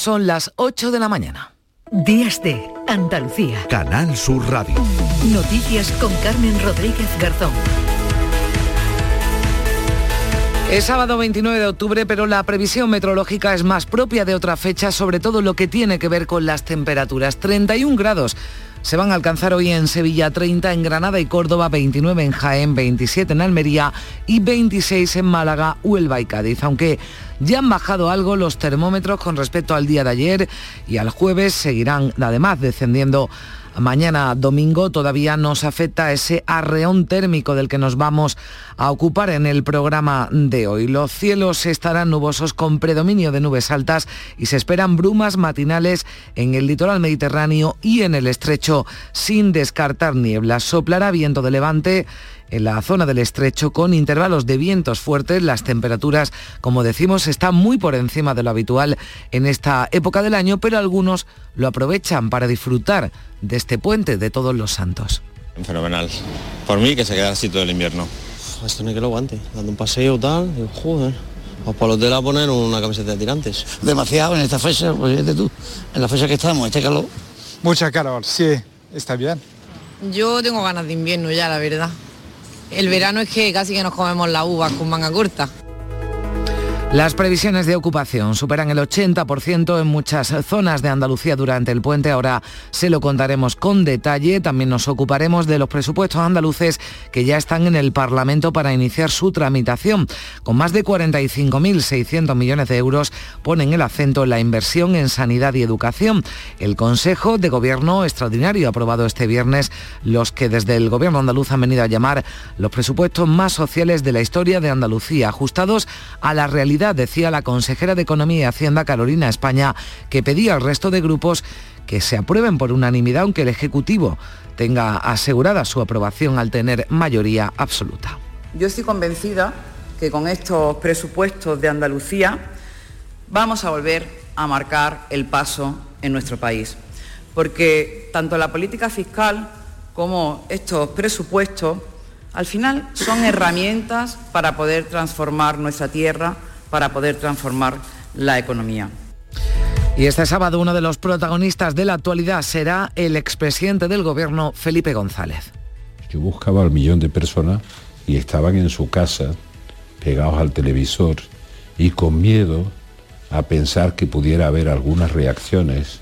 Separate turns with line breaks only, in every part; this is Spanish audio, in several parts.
Son las 8 de la mañana.
Días de Andalucía.
Canal Sur Radio.
Noticias con Carmen Rodríguez Garzón.
Es sábado 29 de octubre, pero la previsión meteorológica es más propia de otra fecha, sobre todo lo que tiene que ver con las temperaturas. 31 grados se van a alcanzar hoy en Sevilla 30, en Granada y Córdoba 29, en Jaén 27, en Almería y 26 en Málaga, Huelva y Cádiz. Aunque ya han bajado algo los termómetros con respecto al día de ayer y al jueves seguirán además descendiendo mañana domingo todavía nos afecta ese arreón térmico del que nos vamos a ocupar en el programa de hoy. Los cielos estarán nubosos con predominio de nubes altas y se esperan brumas matinales en el litoral mediterráneo y en el estrecho sin descartar nieblas. Soplará viento de levante en la zona del estrecho con intervalos de vientos fuertes. Las temperaturas, como decimos, están muy por encima de lo habitual en esta época del año, pero algunos lo aprovechan para disfrutar de este puente de todos los santos.
Fenomenal. Por mí que se queda así todo el invierno.
Esto no hay que lo aguante. Dando un paseo tal, y, joder. O para los de la poner una camiseta de tirantes.
Demasiado en esta fecha, pues tú, en la fecha que estamos, este calor.
Mucha calor, sí, está bien.
Yo tengo ganas de invierno ya, la verdad. El verano es que casi que nos comemos la uva con manga corta.
Las previsiones de ocupación superan el 80% en muchas zonas de Andalucía durante el puente. Ahora se lo contaremos con detalle. También nos ocuparemos de los presupuestos andaluces que ya están en el Parlamento para iniciar su tramitación. Con más de 45.600 millones de euros ponen el acento en la inversión en sanidad y educación. El Consejo de Gobierno extraordinario ha aprobado este viernes los que desde el Gobierno andaluz han venido a llamar los presupuestos más sociales de la historia de Andalucía, ajustados a la realidad decía la consejera de Economía y Hacienda Carolina España, que pedía al resto de grupos que se aprueben por unanimidad, aunque el Ejecutivo tenga asegurada su aprobación al tener mayoría absoluta.
Yo estoy convencida que con estos presupuestos de Andalucía vamos a volver a marcar el paso en nuestro país, porque tanto la política fiscal como estos presupuestos al final son herramientas para poder transformar nuestra tierra para poder transformar la economía.
Y este sábado uno de los protagonistas de la actualidad será el expresidente del gobierno, Felipe González.
Yo buscaba al millón de personas y estaban en su casa, pegados al televisor y con miedo a pensar que pudiera haber algunas reacciones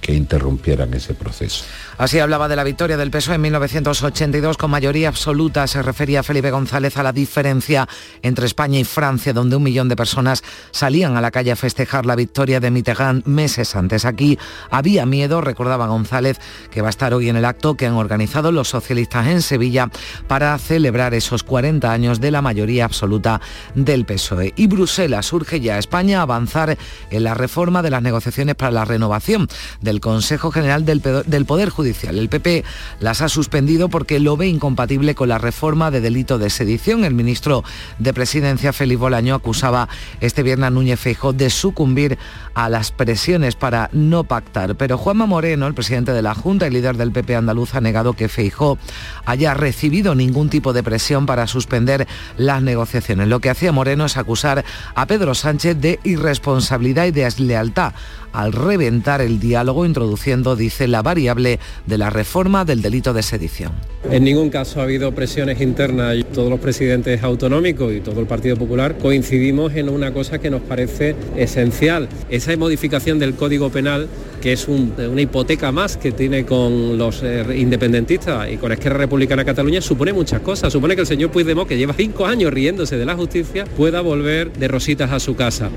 que interrumpieran ese proceso.
Así hablaba de la victoria del PSOE en 1982 con mayoría absoluta. Se refería Felipe González a la diferencia entre España y Francia, donde un millón de personas salían a la calle a festejar la victoria de Mitterrand meses antes. Aquí había miedo, recordaba González, que va a estar hoy en el acto que han organizado los socialistas en Sevilla para celebrar esos 40 años de la mayoría absoluta del PSOE. Y Bruselas urge ya a España a avanzar en la reforma de las negociaciones para la renovación del Consejo General del Poder Judicial el PP las ha suspendido porque lo ve incompatible con la reforma de delito de sedición. El ministro de Presidencia, Félix Bolaño, acusaba este viernes a Núñez Feijóo de sucumbir a las presiones para no pactar. Pero Juanma Moreno, el presidente de la Junta y líder del PP andaluz, ha negado que Feijóo haya recibido ningún tipo de presión para suspender las negociaciones. Lo que hacía Moreno es acusar a Pedro Sánchez de irresponsabilidad y deslealtad al reventar el diálogo introduciendo, dice, la variable de la reforma del delito de sedición.
En ningún caso ha habido presiones internas todos los presidentes autonómicos y todo el Partido Popular coincidimos en una cosa que nos parece esencial, esa modificación del Código Penal que es una hipoteca más que tiene con los eh, independentistas y con Esquerra Republicana Cataluña, supone muchas cosas. Supone que el señor Puigdemont, que lleva cinco años riéndose de la justicia, pueda volver de rositas a su casa.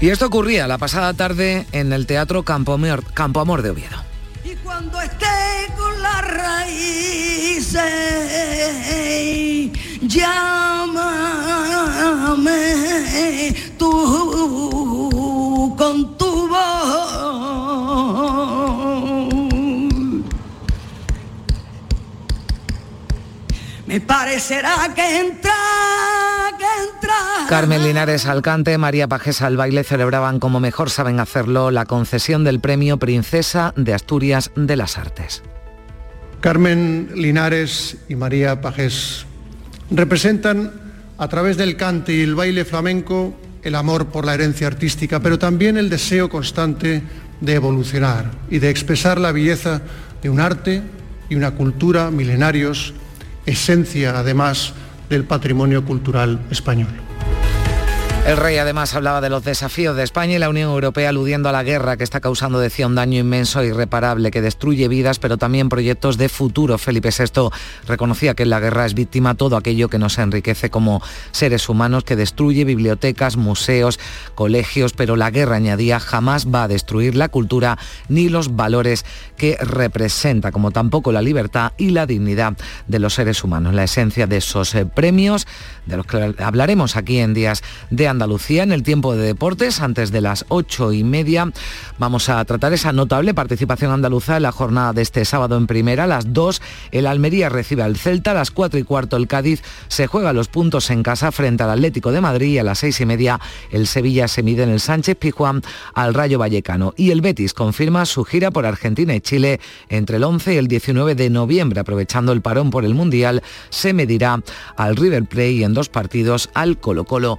Y esto ocurría la pasada tarde en el Teatro Campo Amor, Campo Amor de Oviedo.
Y cuando esté con las raíces, llámame tú con tu voz. Me parecerá que entra, que entra.
Carmen Linares al cante, María Pajés al baile celebraban como mejor saben hacerlo la concesión del premio Princesa de Asturias de las Artes.
Carmen Linares y María Pajés representan a través del cante y el baile flamenco el amor por la herencia artística, pero también el deseo constante de evolucionar y de expresar la belleza de un arte y una cultura milenarios, esencia además del patrimonio cultural español.
El rey además hablaba de los desafíos de España y la Unión Europea aludiendo a la guerra que está causando, decía, un daño inmenso e irreparable que destruye vidas, pero también proyectos de futuro. Felipe VI reconocía que en la guerra es víctima todo aquello que nos enriquece como seres humanos, que destruye bibliotecas, museos, colegios, pero la guerra, añadía, jamás va a destruir la cultura ni los valores que representa, como tampoco la libertad y la dignidad de los seres humanos. La esencia de esos eh, premios, de los que hablaremos aquí en días de Andalucía en el tiempo de deportes antes de las ocho y media. Vamos a tratar esa notable participación andaluza en la jornada de este sábado en primera. A las dos el Almería recibe al Celta, a las cuatro y cuarto el Cádiz se juega los puntos en casa frente al Atlético de Madrid y a las seis y media el Sevilla se mide en el Sánchez Pijuán al Rayo Vallecano. Y el Betis confirma su gira por Argentina y Chile entre el 11 y el 19 de noviembre, aprovechando el parón por el Mundial, se medirá al River Plate y en dos partidos al Colo Colo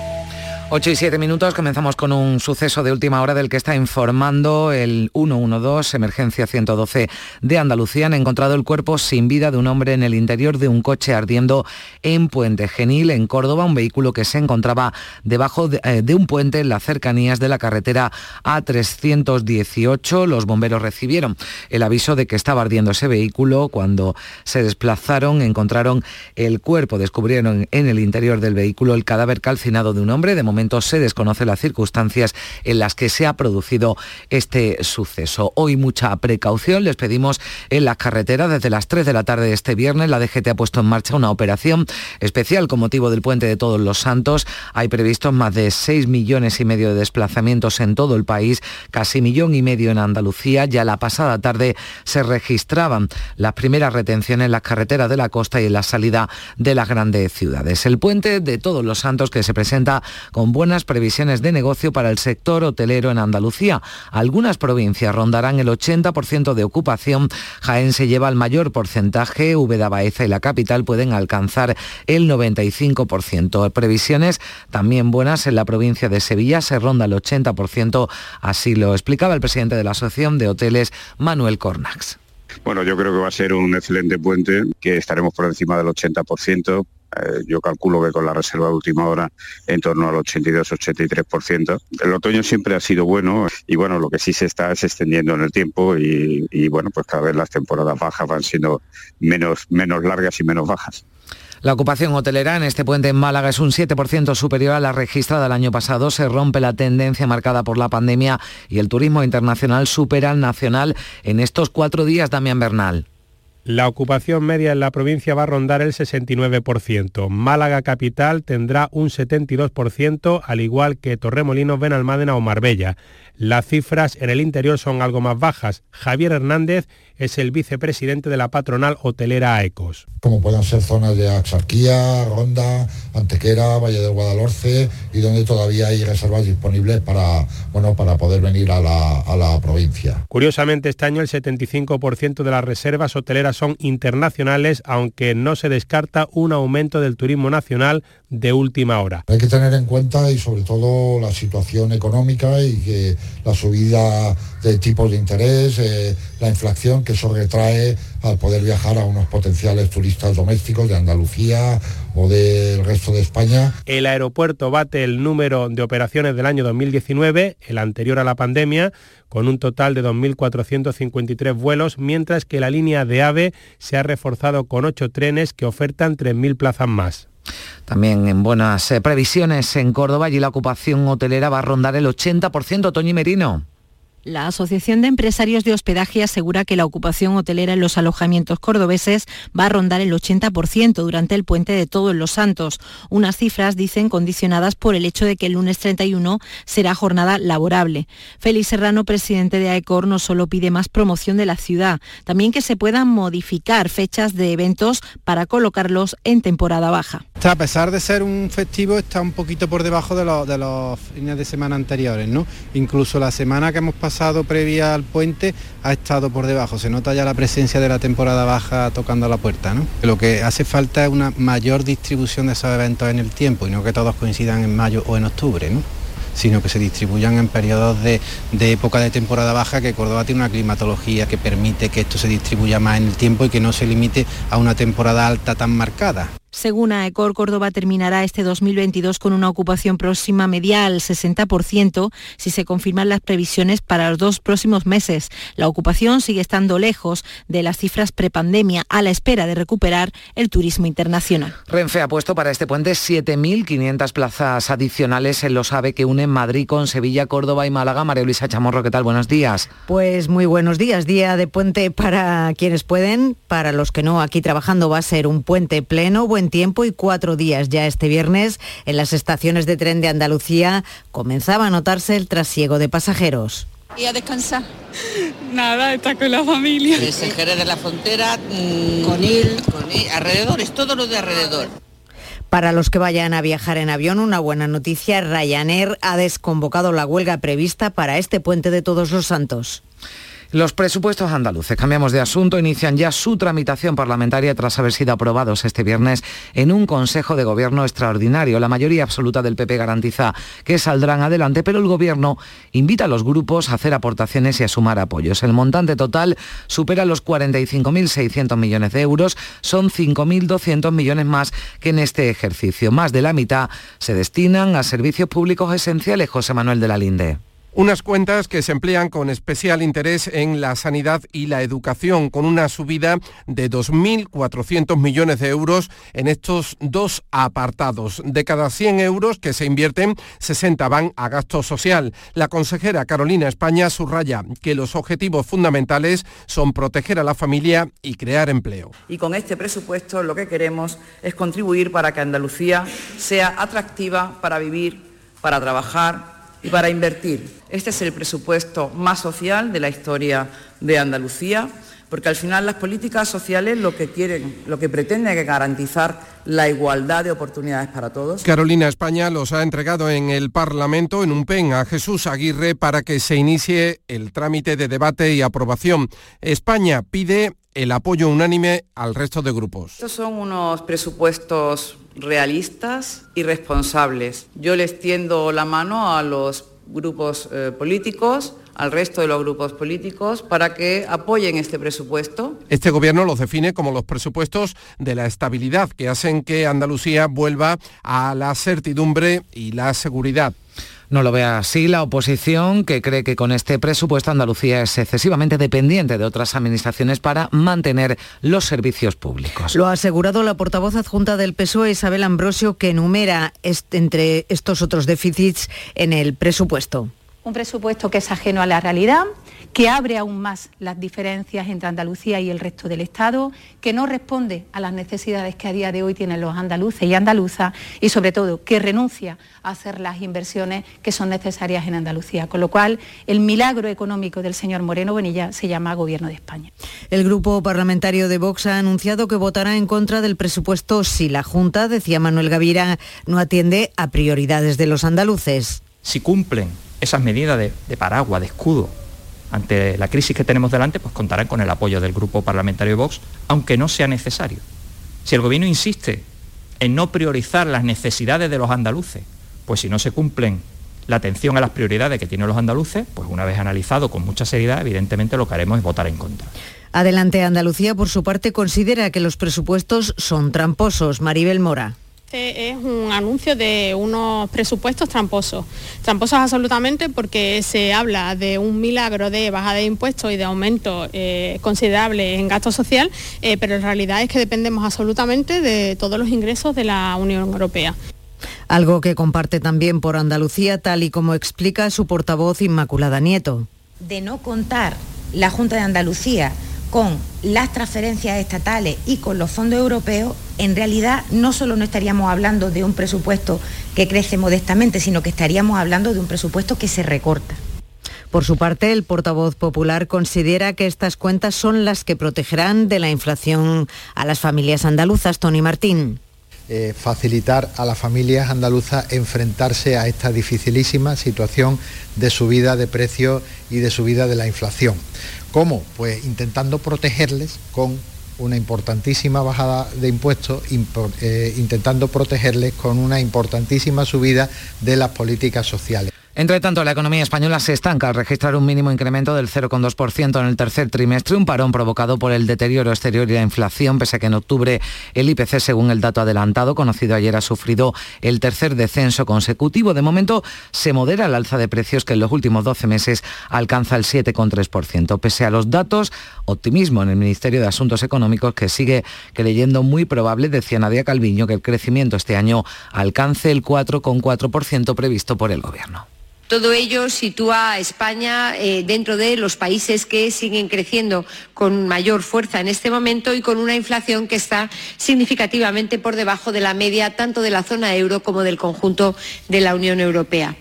8 y 7 minutos, comenzamos con un suceso de última hora del que está informando el 112, Emergencia 112 de Andalucía. Han encontrado el cuerpo sin vida de un hombre en el interior de un coche ardiendo en Puente Genil, en Córdoba, un vehículo que se encontraba debajo de, eh, de un puente en las cercanías de la carretera A318. Los bomberos recibieron el aviso de que estaba ardiendo ese vehículo. Cuando se desplazaron, encontraron el cuerpo, descubrieron en el interior del vehículo el cadáver calcinado de un hombre. De momento se desconoce las circunstancias en las que se ha producido este suceso. Hoy mucha precaución, les pedimos en las carreteras desde las 3 de la tarde de este viernes. La DGT ha puesto en marcha una operación especial con motivo del puente de Todos los Santos. Hay previstos más de 6 millones y medio de desplazamientos en todo el país, casi millón y medio en Andalucía. Ya la pasada tarde se registraban las primeras retenciones en las carreteras de la costa y en la salida de las grandes ciudades. El puente de Todos los Santos que se presenta con buenas previsiones de negocio para el sector hotelero en Andalucía. Algunas provincias rondarán el 80% de ocupación. Jaén se lleva el mayor porcentaje, Úbeda, Baeza y la capital pueden alcanzar el 95%. Previsiones también buenas en la provincia de Sevilla, se ronda el 80%, así lo explicaba el presidente de la Asociación de Hoteles, Manuel Cornax.
Bueno, yo creo que va a ser un excelente puente, que estaremos por encima del 80%. Eh, yo calculo que con la reserva de última hora en torno al 82-83%. El otoño siempre ha sido bueno y bueno, lo que sí se está es extendiendo en el tiempo y, bueno, pues cada vez las temporadas bajas van siendo menos, menos largas y menos bajas.
La ocupación hotelera en este puente en Málaga es un 7% superior a la registrada el año pasado. Se rompe la tendencia marcada por la pandemia y el turismo internacional supera al nacional en estos cuatro días, Damián Bernal.
La ocupación media en la provincia va a rondar el 69%. Málaga capital tendrá un 72%, al igual que Torremolinos, Benalmádena o Marbella. Las cifras en el interior son algo más bajas. Javier Hernández es el vicepresidente de la patronal hotelera AECOS.
Como puedan ser zonas de Axarquía, Ronda, Antequera, Valle del Guadalhorce y donde todavía hay reservas disponibles para, bueno, para poder venir a la, a la provincia.
Curiosamente, este año el 75% de las reservas hoteleras son internacionales, aunque no se descarta un aumento del turismo nacional de última hora.
Hay que tener en cuenta y sobre todo la situación económica y que la subida de tipos de interés, eh, la inflación, que eso retrae al poder viajar a unos potenciales turistas domésticos de Andalucía o del resto de España.
El aeropuerto bate el número de operaciones del año 2019, el anterior a la pandemia, con un total de 2.453 vuelos, mientras que la línea de AVE se ha reforzado con ocho trenes que ofertan 3.000 plazas más.
También en buenas eh, previsiones en Córdoba y la ocupación hotelera va a rondar el 80%, Toñi Merino.
La Asociación de Empresarios de Hospedaje asegura que la ocupación hotelera en los alojamientos cordobeses va a rondar el 80% durante el puente de Todos los Santos, unas cifras, dicen, condicionadas por el hecho de que el lunes 31 será jornada laborable. Félix Serrano, presidente de AECOR, no solo pide más promoción de la ciudad, también que se puedan modificar fechas de eventos para colocarlos en temporada baja.
A pesar de ser un festivo, está un poquito por debajo de los, de los fines de semana anteriores, ¿no? Incluso la semana que hemos pasado previa al puente ha estado por debajo. Se nota ya la presencia de la temporada baja tocando la puerta. ¿no? Lo que hace falta es una mayor distribución de esos eventos en el tiempo y no que todos coincidan en mayo o en octubre. ¿no? sino que se distribuyan en periodos de, de, época de temporada baja, que Córdoba tiene una climatología que permite que esto se distribuya más en el tiempo y que no se limite a una temporada alta tan marcada.
Según AECOR, Córdoba terminará este 2022 con una ocupación próxima media al 60% si se confirman las previsiones para los dos próximos meses. La ocupación sigue estando lejos de las cifras prepandemia a la espera de recuperar el turismo internacional.
Renfe ha puesto para este puente 7.500 plazas adicionales en los AVE que unen Madrid con Sevilla, Córdoba y Málaga. María Luisa Chamorro, ¿qué tal? Buenos días.
Pues muy buenos días. Día de puente para quienes pueden, para los que no, aquí trabajando va a ser un puente pleno tiempo y cuatro días ya este viernes en las estaciones de tren de Andalucía comenzaba a notarse el trasiego de pasajeros.
Y a descansar.
Nada, está con la familia.
Desde Jerez de la Frontera, mmm, Conil, Conil, alrededor, es todo lo de alrededor.
Para los que vayan a viajar en avión, una buena noticia, Ryanair ha desconvocado la huelga prevista para este puente de Todos los Santos.
Los presupuestos andaluces, cambiamos de asunto, inician ya su tramitación parlamentaria tras haber sido aprobados este viernes en un Consejo de Gobierno extraordinario. La mayoría absoluta del PP garantiza que saldrán adelante, pero el Gobierno invita a los grupos a hacer aportaciones y a sumar apoyos. El montante total supera los 45.600 millones de euros, son 5.200 millones más que en este ejercicio. Más de la mitad se destinan a servicios públicos esenciales, José Manuel de la Linde.
Unas cuentas que se emplean con especial interés en la sanidad y la educación, con una subida de 2.400 millones de euros en estos dos apartados. De cada 100 euros que se invierten, 60 van a gasto social. La consejera Carolina España subraya que los objetivos fundamentales son proteger a la familia y crear empleo.
Y con este presupuesto lo que queremos es contribuir para que Andalucía sea atractiva para vivir, para trabajar y para invertir. Este es el presupuesto más social de la historia de Andalucía, porque al final las políticas sociales lo que quieren, lo que pretenden es garantizar la igualdad de oportunidades para todos.
Carolina España los ha entregado en el Parlamento en un PEN a Jesús Aguirre para que se inicie el trámite de debate y aprobación. España pide el apoyo unánime al resto de grupos.
Estos son unos presupuestos realistas y responsables. Yo les tiendo la mano a los grupos eh, políticos, al resto de los grupos políticos, para que apoyen este presupuesto.
Este gobierno los define como los presupuestos de la estabilidad, que hacen que Andalucía vuelva a la certidumbre y la seguridad.
No lo ve así la oposición, que cree que con este presupuesto Andalucía es excesivamente dependiente de otras administraciones para mantener los servicios públicos.
Lo ha asegurado la portavoz adjunta del PSOE, Isabel Ambrosio, que enumera entre estos otros déficits en el presupuesto.
Un presupuesto que es ajeno a la realidad, que abre aún más las diferencias entre Andalucía y el resto del Estado, que no responde a las necesidades que a día de hoy tienen los andaluces y andaluzas y sobre todo que renuncia a hacer las inversiones que son necesarias en Andalucía. Con lo cual, el milagro económico del señor Moreno Bonilla se llama Gobierno de España.
El grupo parlamentario de Vox ha anunciado que votará en contra del presupuesto si la Junta, decía Manuel Gavira, no atiende a prioridades de los andaluces.
Si cumplen esas medidas de, de paraguas, de escudo ante la crisis que tenemos delante, pues contarán con el apoyo del Grupo Parlamentario Vox, aunque no sea necesario. Si el Gobierno insiste en no priorizar las necesidades de los andaluces, pues si no se cumplen la atención a las prioridades que tienen los andaluces, pues una vez analizado con mucha seriedad, evidentemente lo que haremos es votar en contra.
Adelante Andalucía, por su parte, considera que los presupuestos son tramposos. Maribel Mora.
Este es un anuncio de unos presupuestos tramposos. Tramposos absolutamente porque se habla de un milagro de bajada de impuestos y de aumento eh, considerable en gasto social, eh, pero en realidad es que dependemos absolutamente de todos los ingresos de la Unión Europea.
Algo que comparte también por Andalucía, tal y como explica su portavoz Inmaculada Nieto.
De no contar la Junta de Andalucía con las transferencias estatales y con los fondos europeos, en realidad no solo no estaríamos hablando de un presupuesto que crece modestamente, sino que estaríamos hablando de un presupuesto que se recorta.
Por su parte, el portavoz popular considera que estas cuentas son las que protegerán de la inflación a las familias andaluzas. Tony Martín.
Eh, facilitar a las familias andaluzas enfrentarse a esta dificilísima situación de subida de precios y de subida de la inflación. ¿Cómo? Pues intentando protegerles con una importantísima bajada de impuestos, eh, intentando protegerles con una importantísima subida de las políticas sociales.
Entre tanto, la economía española se estanca al registrar un mínimo incremento del 0,2% en el tercer trimestre, un parón provocado por el deterioro exterior y la inflación, pese a que en octubre el IPC, según el dato adelantado conocido ayer, ha sufrido el tercer descenso consecutivo. De momento, se modera el alza de precios que en los últimos 12 meses alcanza el 7,3%. Pese a los datos, optimismo en el Ministerio de Asuntos Económicos que sigue creyendo muy probable, decía Nadia Calviño, que el crecimiento este año alcance el 4,4% previsto por el Gobierno.
Todo ello sitúa a España eh, dentro de los países que siguen creciendo con mayor fuerza en este momento y con una inflación que está significativamente por debajo de la media tanto de la zona euro como del conjunto de la Unión Europea.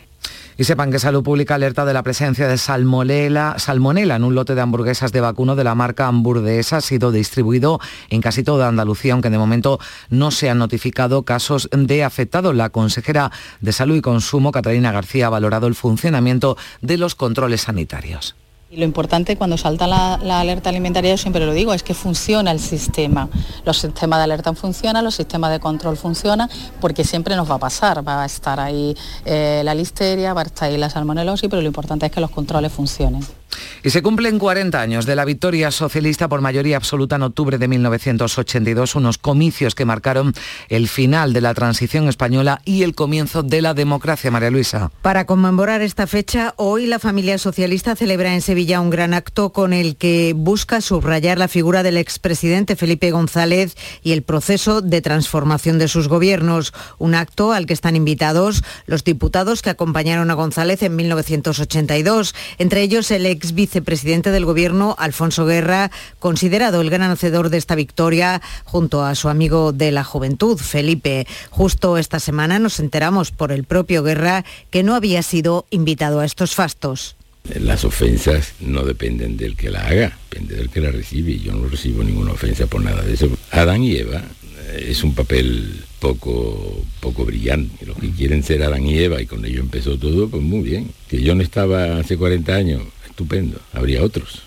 Y sepan que Salud Pública alerta de la presencia de salmonela, salmonela en un lote de hamburguesas de vacuno de la marca Hamburguesa. Ha sido distribuido en casi toda Andalucía, aunque de momento no se han notificado casos de afectados. La consejera de Salud y Consumo, Catalina García, ha valorado el funcionamiento de los controles sanitarios.
Y lo importante cuando salta la, alerta alimentaria, yo siempre lo digo, es que funciona el sistema. Los sistemas de alerta funcionan, los sistemas de control funcionan, porque siempre nos va a pasar. Va a estar ahí eh, la listeria, va a estar ahí la salmonelosis, pero lo importante es que los controles funcionen.
Y se cumplen 40 años de la victoria socialista por mayoría absoluta en octubre de 1982, unos comicios que marcaron el final de la transición española y el comienzo de la democracia, María Luisa.
Para conmemorar esta fecha, hoy la familia socialista celebra en Sevilla un gran acto con el que busca subrayar la figura del expresidente Felipe González y el proceso de transformación de sus gobiernos. Un acto al que están invitados los diputados que acompañaron a González en 1982, entre ellos el ex vicepresidente del Gobierno, Alfonso Guerra, considerado el gran hacedor de esta victoria junto a su amigo de la juventud, Felipe. Justo esta semana nos enteramos por el propio Guerra que no había sido invitado a estos fastos.
Las ofensas no dependen del que la haga, depende del que la recibe. Yo no recibo ninguna ofensa por nada de eso. Adán y Eva eh, es un papel poco, poco brillante. Los que quieren ser Adán y Eva y con ello empezó todo, pues muy bien. Que yo no estaba hace 40 años estupendo, habría otros.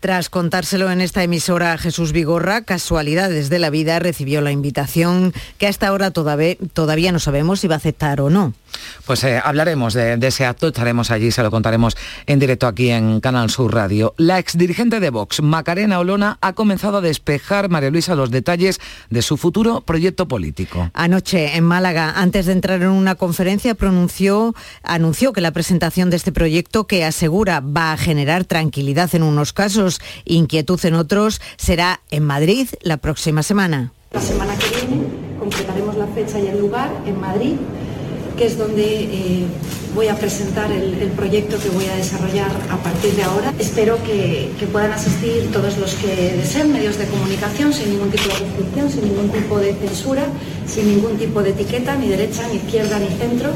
Tras contárselo en esta emisora Jesús Vigorra, Casualidades de la Vida recibió la invitación que hasta ahora todavía no sabemos si va a aceptar o no.
Pues eh, hablaremos de, ese acto, estaremos allí, se lo contaremos en directo aquí en Canal Sur Radio. La exdirigente de Vox, Macarena Olona, ha comenzado a despejar, María Luisa, los detalles de su futuro proyecto político.
Anoche en Málaga, antes de entrar en una conferencia, pronunció, anunció que la presentación de este proyecto, que asegura va a generar tranquilidad en unos casos, inquietud en otros, será en Madrid la próxima semana.
La semana que viene completaremos la fecha y el lugar en Madrid que es donde eh, voy a presentar el, proyecto que voy a desarrollar a partir de ahora. Espero que, puedan asistir todos los que deseen, medios de comunicación, sin ningún tipo de restricción, sin ningún tipo de censura, sin ningún tipo de etiqueta, ni derecha, ni izquierda, ni centro.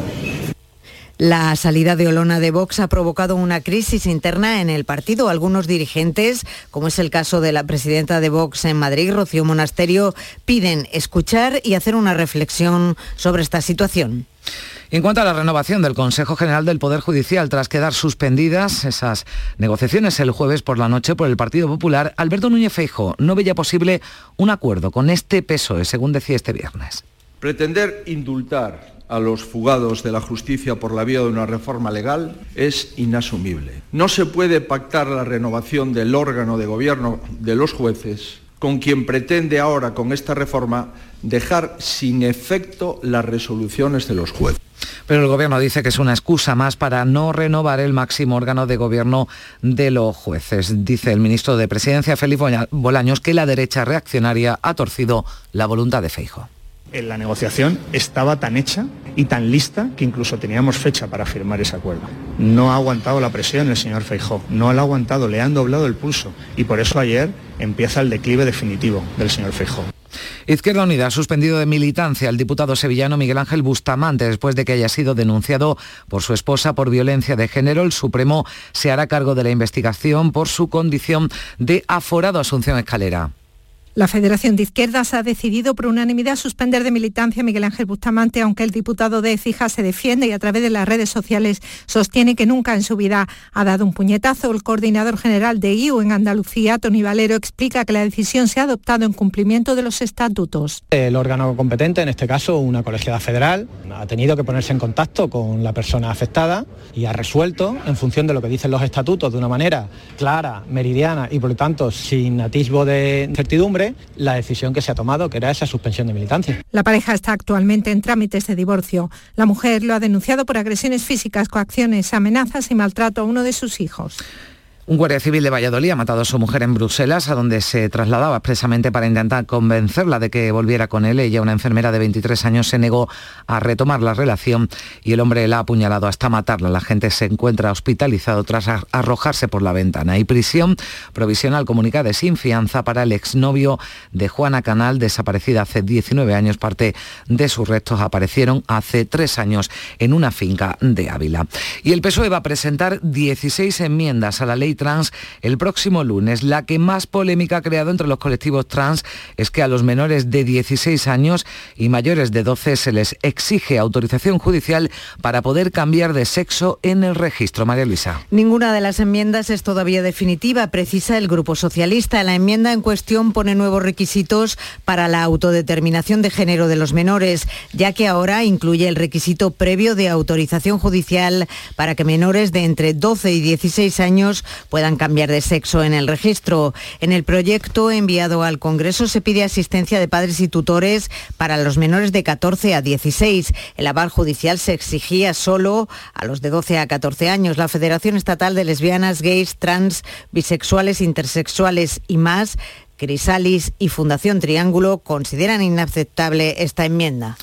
La salida de Olona de Vox ha provocado una crisis interna en el partido. Algunos dirigentes, como es el caso de la presidenta de Vox en Madrid, Rocío Monasterio, piden escuchar y hacer una reflexión sobre esta situación.
En cuanto a la renovación del Consejo General del Poder Judicial, tras quedar suspendidas esas negociaciones el jueves por la noche por el Partido Popular, Alberto Núñez Feijo no veía posible un acuerdo con este PSOE, según decía este viernes.
Pretender indultar a los fugados de la justicia por la vía de una reforma legal es inasumible. No se puede pactar la renovación del órgano de gobierno de los jueces con quien pretende ahora con esta reforma dejar sin efecto las resoluciones de los jueces.
Pero el Gobierno dice que es una excusa más para no renovar el máximo órgano de gobierno de los jueces. Dice el ministro de Presidencia, Felipe Bolaños, que la derecha reaccionaria ha torcido la voluntad de Feijo.
La negociación estaba tan hecha y tan lista que incluso teníamos fecha para firmar ese acuerdo. No ha aguantado la presión el señor Feijó, no lo ha aguantado, le han doblado el pulso y por eso ayer empieza el declive definitivo del señor Feijó.
Izquierda Unida ha suspendido de militancia al diputado sevillano Miguel Ángel Bustamante después de que haya sido denunciado por su esposa por violencia de género. El Supremo se hará cargo de la investigación por su condición de aforado Asunción Escalera.
La Federación de Izquierdas ha decidido por unanimidad suspender de militancia a Miguel Ángel Bustamante, aunque el diputado de Fija se defiende y a través de las redes sociales sostiene que nunca en su vida ha dado un puñetazo. El coordinador general de IU en Andalucía, Tony Valero, explica que la decisión se ha adoptado en cumplimiento de los estatutos.
El órgano competente, en este caso una colegiada federal, ha tenido que ponerse en contacto con la persona afectada y ha resuelto, en función de lo que dicen los estatutos, de una manera clara, meridiana y por lo tanto sin atisbo de la decisión que se ha tomado, que era esa suspensión de militancia.
La pareja está actualmente en trámites de divorcio. La mujer lo ha denunciado por agresiones físicas, coacciones, amenazas y maltrato a uno de sus hijos.
Un guardia civil de Valladolid ha matado a su mujer en Bruselas, a donde se trasladaba expresamente para intentar convencerla de que volviera con él. Ella, una enfermera de 23 años, se negó a retomar la relación y el hombre la ha apuñalado hasta matarla. La gente se encuentra hospitalizado tras arrojarse por la ventana. Y prisión provisional comunicada sin fianza para el exnovio de Juana Canal, desaparecida hace 19 años. Parte de sus restos aparecieron hace tres años en una finca de Ávila. Y el PSOE va a presentar 16 enmiendas a la ley trans el próximo lunes. La que más polémica ha creado entre los colectivos trans es que a los menores de 16 años y mayores de 12 se les exige autorización judicial para poder cambiar de sexo en el registro. María Luisa.
Ninguna de las enmiendas es todavía definitiva, precisa el Grupo Socialista. La enmienda en cuestión pone nuevos requisitos para la autodeterminación de género de los menores, ya que ahora incluye el requisito previo de autorización judicial para que menores de entre 12 y 16 años puedan cambiar de sexo en el registro. En el proyecto enviado al Congreso se pide asistencia de padres y tutores para los menores de 14 a 16. El aval judicial se exigía solo a los de 12 a 14 años. La Federación Estatal de Lesbianas, Gays, Trans, Bisexuales, Intersexuales y más Crisalis y Fundación Triángulo consideran inaceptable esta enmienda.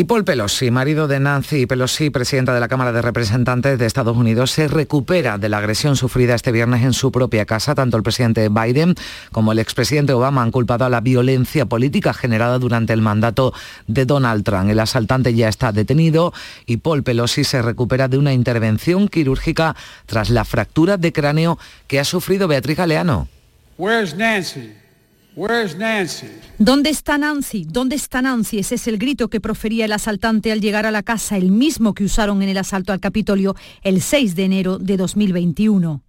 Y Paul Pelosi, marido de Nancy Pelosi, presidenta de la Cámara de Representantes de Estados Unidos, se recupera de la agresión sufrida este viernes en su propia casa. Tanto el presidente Biden como el expresidente Obama han culpado a la violencia política generada durante el mandato de Donald Trump. El asaltante ya está detenido y Paul Pelosi se recupera de una intervención quirúrgica tras la fractura de cráneo que ha sufrido Beatriz Galeano.
Nancy? Nancy?
¿Dónde está Nancy? ¿Dónde está Nancy? Ese es el grito que profería el asaltante al llegar a la casa, el mismo que usaron en el asalto al Capitolio el 6 de enero de 2021.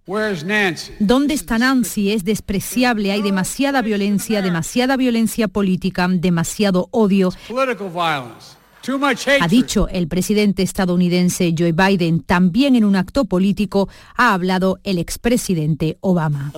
¿Dónde está Nancy? Es despreciable, hay demasiada violencia, demasiada violencia política, demasiado odio. Ha dicho el presidente estadounidense Joe Biden. También en un acto político ha hablado el expresidente Obama.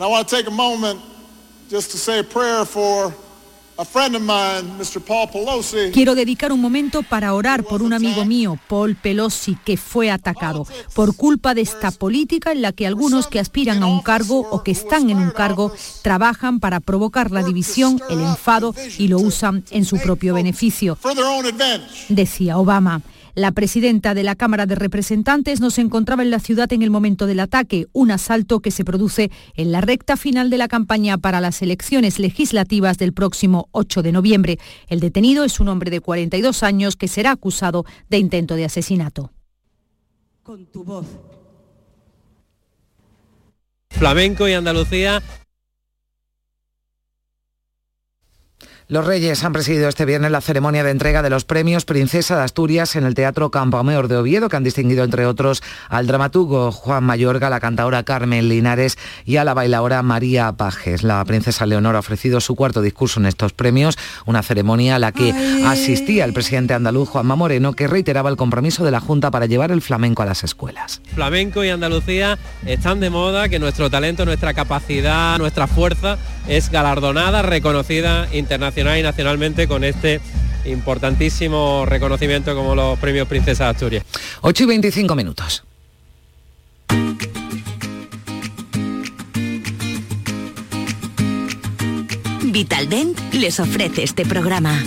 Quiero dedicar un momento para orar por un amigo mío, Paul Pelosi, que fue atacado por culpa de esta política en la que algunos que aspiran a un cargo o que están en un cargo trabajan para provocar la división, el enfado y lo usan en su propio beneficio. Decía Obama. La presidenta de la Cámara de Representantes no se encontraba en la ciudad en el momento del ataque, un asalto que se produce en la recta final de la campaña para las elecciones legislativas del próximo 8 de noviembre. El detenido es un hombre de 42 años que será acusado de intento de asesinato.
Con tu voz.
Flamenco y Andalucía
Los Reyes han presidido este viernes la ceremonia de entrega de los premios Princesa de Asturias en el Teatro Campoamor de Oviedo, que han distinguido entre otros al dramaturgo Juan Mayorga, la cantadora Carmen Linares y a la bailadora María Pajes. La princesa Leonor ha ofrecido su cuarto discurso en estos premios, una ceremonia a la que asistía el presidente andaluz Juanma Moreno, que reiteraba el compromiso de la Junta para llevar el flamenco a las escuelas.
Flamenco y Andalucía están de moda, que nuestro talento, nuestra capacidad, nuestra fuerza es galardonada, reconocida internacionalmente y nacionalmente con este importantísimo reconocimiento como los premios Princesa de Asturias.
8 y 25 minutos.
Vitaldent les ofrece este programa.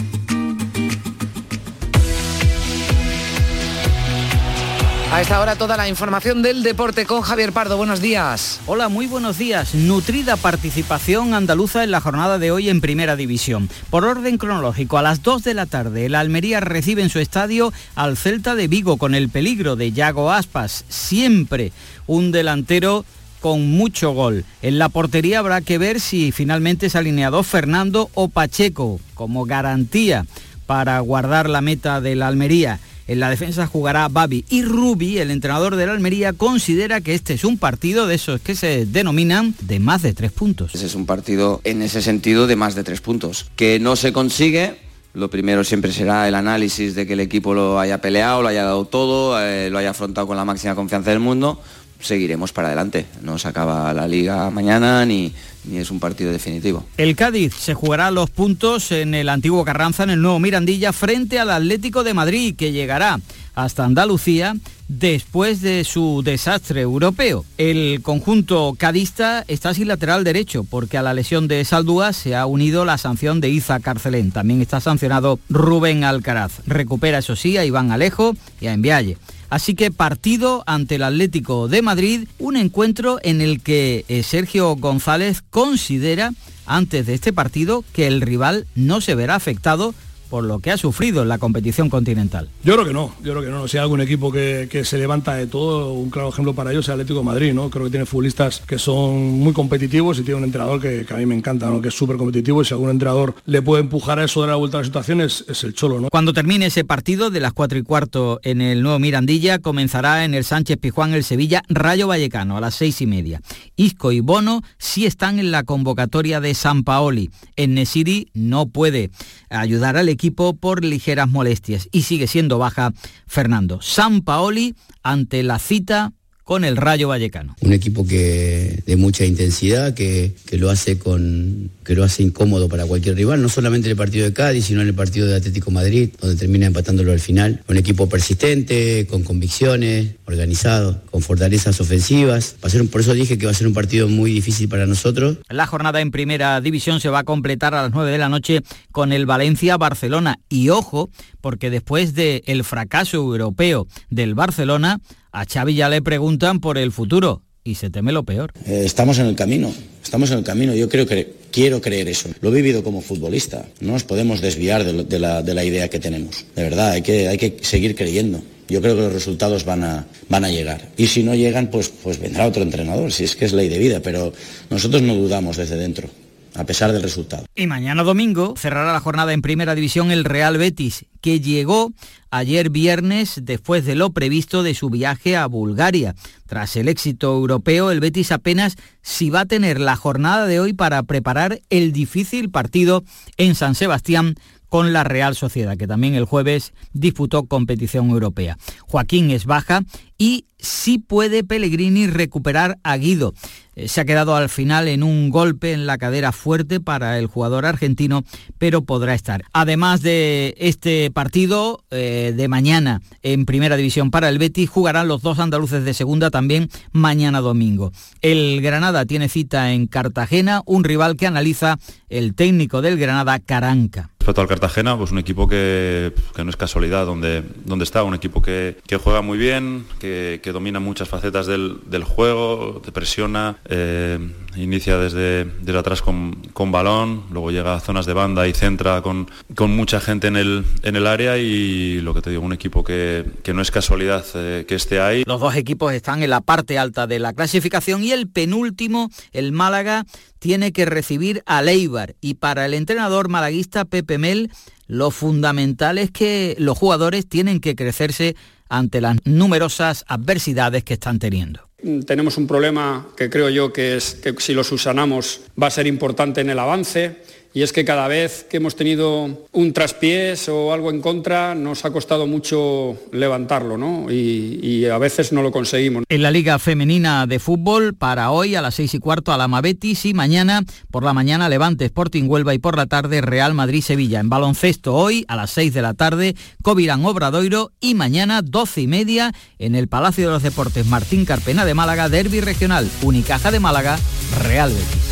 A esta hora toda la información del deporte con Javier Pardo. Buenos días.
Hola, muy buenos días. Nutrida participación andaluza en la jornada de hoy en Primera División. Por orden cronológico, a las 2 de la tarde, el Almería recibe en su estadio al Celta de Vigo con el peligro de Yago Aspas, siempre un delantero con mucho gol. En la portería habrá que ver si finalmente es alineado Fernando o Pacheco como garantía para guardar la meta del Almería. En la defensa jugará Babi y Rubi, el entrenador del Almería, considera que este es un partido de esos que se denominan de más de tres puntos.
Ese es un partido en ese sentido de más de tres puntos. Que no se consigue, lo primero siempre será el análisis de que el equipo lo haya peleado, lo haya dado todo, eh, lo haya afrontado con la máxima confianza del mundo. Seguiremos para adelante. No se acaba la liga mañana ni, ni es un partido definitivo.
El Cádiz se jugará los puntos en el antiguo Carranza, en el nuevo Mirandilla, frente al Atlético de Madrid, que llegará hasta Andalucía después de su desastre europeo. El conjunto cadista está sin lateral derecho porque a la lesión de Saldúa se ha unido la sanción de Iza Carcelén. También está sancionado Rubén Alcaraz. Recupera eso sí a Iván Alejo y a Envialle. Así que partido ante el Atlético de Madrid, un encuentro en el que eh, Sergio González considera antes de este partido que el rival no se verá afectado por lo que ha sufrido en la competición continental.
Yo creo que no, yo creo que no. Si hay algún equipo que, se levanta de todo, un claro ejemplo para ellos es el Atlético de Madrid, ¿no? Creo que tiene futbolistas que son muy competitivos y tiene un entrenador que, a mí me encanta, ¿no? Que es súper competitivo y si algún entrenador le puede empujar a eso de la vuelta a la situación es, el Cholo, ¿no?
Cuando termine ese partido de las 4 y cuarto en el nuevo Mirandilla, comenzará en el Sánchez Pijuán el Sevilla Rayo Vallecano a las seis y media. Isco y Bono sí están en la convocatoria de San Paoli. En Nesiri no puede ayudar al equipo por ligeras molestias y sigue siendo baja Fernando. San Paoli ante la cita con el Rayo Vallecano.
Un equipo que de mucha intensidad, que, que, lo hace con que lo hace incómodo para cualquier rival, no solamente en el partido de Cádiz, sino en el partido de Atlético Madrid, donde termina empatándolo al final. Un equipo persistente, con convicciones, organizado, con fortalezas ofensivas. Va a ser, por eso dije que va a ser un partido muy difícil para nosotros.
La jornada en primera división se va a completar a las 9 de la noche con el Valencia-Barcelona. Y ojo, porque después del fracaso europeo del Barcelona, a Xavi ya le preguntan por el futuro y se teme lo peor.
Eh, estamos en el camino, estamos en el camino. Yo creo que quiero creer eso. Lo he vivido como futbolista. No nos podemos desviar de, la, idea que tenemos. De verdad, hay que, hay que seguir creyendo. Yo creo que los resultados van a, van a llegar. Y si no llegan, pues, pues vendrá otro entrenador, si es que es ley de vida. Pero nosotros no dudamos desde dentro a pesar del resultado.
Y mañana domingo cerrará la jornada en primera división el Real Betis, que llegó ayer viernes después de lo previsto de su viaje a Bulgaria. Tras el éxito europeo, el Betis apenas si va a tener la jornada de hoy para preparar el difícil partido en San Sebastián con la Real Sociedad, que también el jueves disputó competición europea. Joaquín es baja y sí puede Pellegrini recuperar a Guido. Eh, se ha quedado al final en un golpe en la cadera fuerte para el jugador argentino, pero podrá estar. Además de este partido eh, de mañana en Primera División para el Betis, jugarán los dos andaluces de segunda también mañana domingo. El Granada tiene cita en Cartagena, un rival que analiza el técnico del Granada, Caranca.
Respecto al Cartagena, pues un equipo que, no es casualidad donde, donde está, un equipo que, juega muy bien, que, domina muchas facetas del, juego, te presiona, eh, inicia desde, atrás con, con, balón, luego llega a zonas de banda y centra con, con mucha gente en el, en el área y lo que te digo, un equipo que, que no es casualidad eh, que esté ahí.
Los dos equipos están en la parte alta de la clasificación y el penúltimo, el Málaga, tiene que recibir a Leibar y para el entrenador malaguista Pepe Mel, lo fundamental es que los jugadores tienen que crecerse ante las numerosas adversidades que están teniendo.
Tenemos un problema que creo yo que es que si lo subsanamos va a ser importante en el avance y es que cada vez que hemos tenido un traspiés o algo en contra nos ha costado mucho levantarlo ¿no? y, a veces no lo conseguimos.
En la Liga Femenina de Fútbol para hoy a las seis y cuarto Alama Betis y mañana por la mañana Levante Sporting Huelva y por la tarde Real Madrid Sevilla. En baloncesto hoy a las 6 de la tarde Covirán Obradoiro y mañana 12 y media en el Palacio de los Deportes Martín Carpena de Málaga Derby Regional Unicaja de Málaga Real Betis.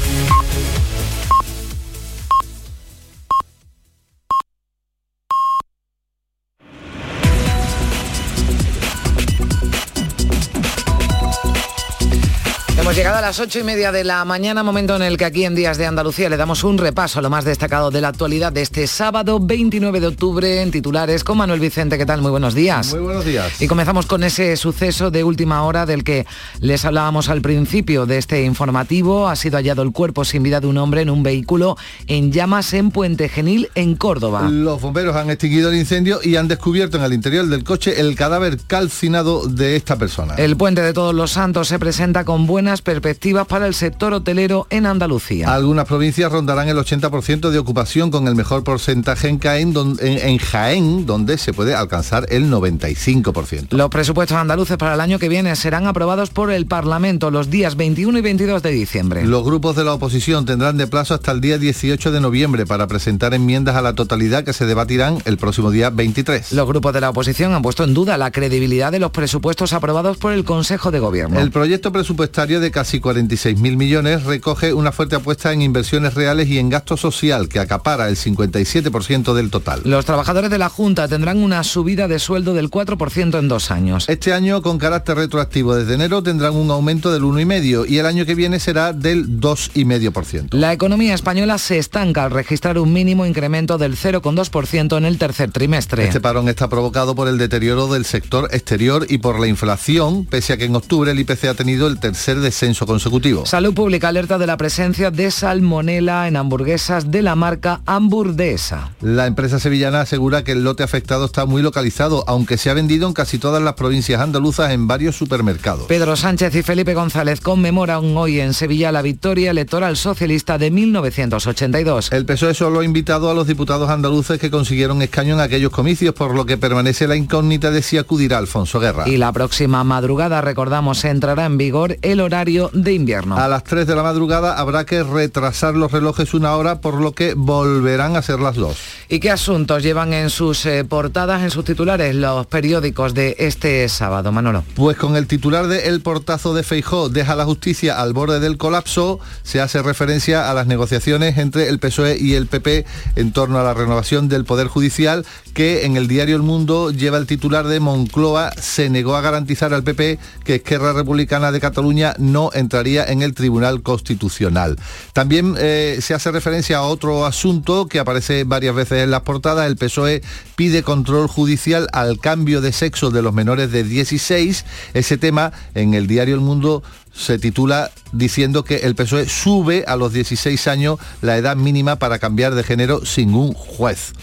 Hemos llegado a las ocho y media de la mañana, momento en el que aquí en Días de Andalucía le damos un repaso a lo más destacado de la actualidad de este sábado 29 de octubre en titulares con Manuel Vicente. ¿Qué tal? Muy buenos días.
Muy buenos días.
Y comenzamos con ese suceso de última hora del que les hablábamos al principio de este informativo. Ha sido hallado el cuerpo sin vida de un hombre en un vehículo en llamas en Puente Genil, en Córdoba.
Los bomberos han extinguido el incendio y han descubierto en el interior del coche el cadáver calcinado de esta persona.
El puente de Todos los Santos se presenta con buenas perspectivas para el sector hotelero en Andalucía.
Algunas provincias rondarán el 80% de ocupación con el mejor porcentaje en Jaén, donde, en, en Jaén, donde se puede alcanzar el 95%.
Los presupuestos andaluces para el año que viene serán aprobados por el Parlamento los días 21 y 22 de diciembre.
Los grupos de la oposición tendrán de plazo hasta el día 18 de noviembre para presentar enmiendas a la totalidad que se debatirán el próximo día 23.
Los grupos de la oposición han puesto en duda la credibilidad de los presupuestos aprobados por el Consejo de Gobierno.
El proyecto presupuestario de casi 46.000 millones recoge una fuerte apuesta en inversiones reales y en gasto social que acapara el 57% del total.
Los trabajadores de la Junta tendrán una subida de sueldo del 4% en dos años.
Este año, con carácter retroactivo desde enero, tendrán un aumento del 1,5% y el año que viene será del 2,5%.
La economía española se estanca al registrar un mínimo incremento del 0,2% en el tercer trimestre.
Este parón está provocado por el deterioro del sector exterior y por la inflación, pese a que en octubre el IPC ha tenido el tercer descenso consecutivo.
Salud Pública alerta de la presencia de salmonela en hamburguesas de la marca Hamburdesa.
La empresa sevillana asegura que el lote afectado está muy localizado, aunque se ha vendido en casi todas las provincias andaluzas en varios supermercados.
Pedro Sánchez y Felipe González conmemoran hoy en Sevilla la victoria electoral socialista de 1982.
El PSOE solo ha invitado a los diputados andaluces que consiguieron escaño en aquellos comicios, por lo que permanece la incógnita de si acudirá Alfonso Guerra.
Y la próxima madrugada, recordamos, entrará en vigor el horario de invierno.
A las 3 de la madrugada habrá que retrasar los relojes una hora, por lo que volverán a ser las 2.
¿Y qué asuntos llevan en sus eh, portadas, en sus titulares, los periódicos de este sábado, Manolo?
Pues con el titular de El portazo de Feijó deja la justicia al borde del colapso, se hace referencia a las negociaciones entre el PSOE y el PP en torno a la renovación del Poder Judicial, que en el diario El Mundo lleva el titular de Moncloa se negó a garantizar al PP que Esquerra Republicana de Cataluña no entraría en el Tribunal Constitucional. También eh, se hace referencia a otro asunto que aparece varias veces en las portadas. El PSOE pide control judicial al cambio de sexo de los menores de 16. Ese tema en el diario El Mundo se titula diciendo que el PSOE sube a los 16 años la edad mínima para cambiar de género sin un juez.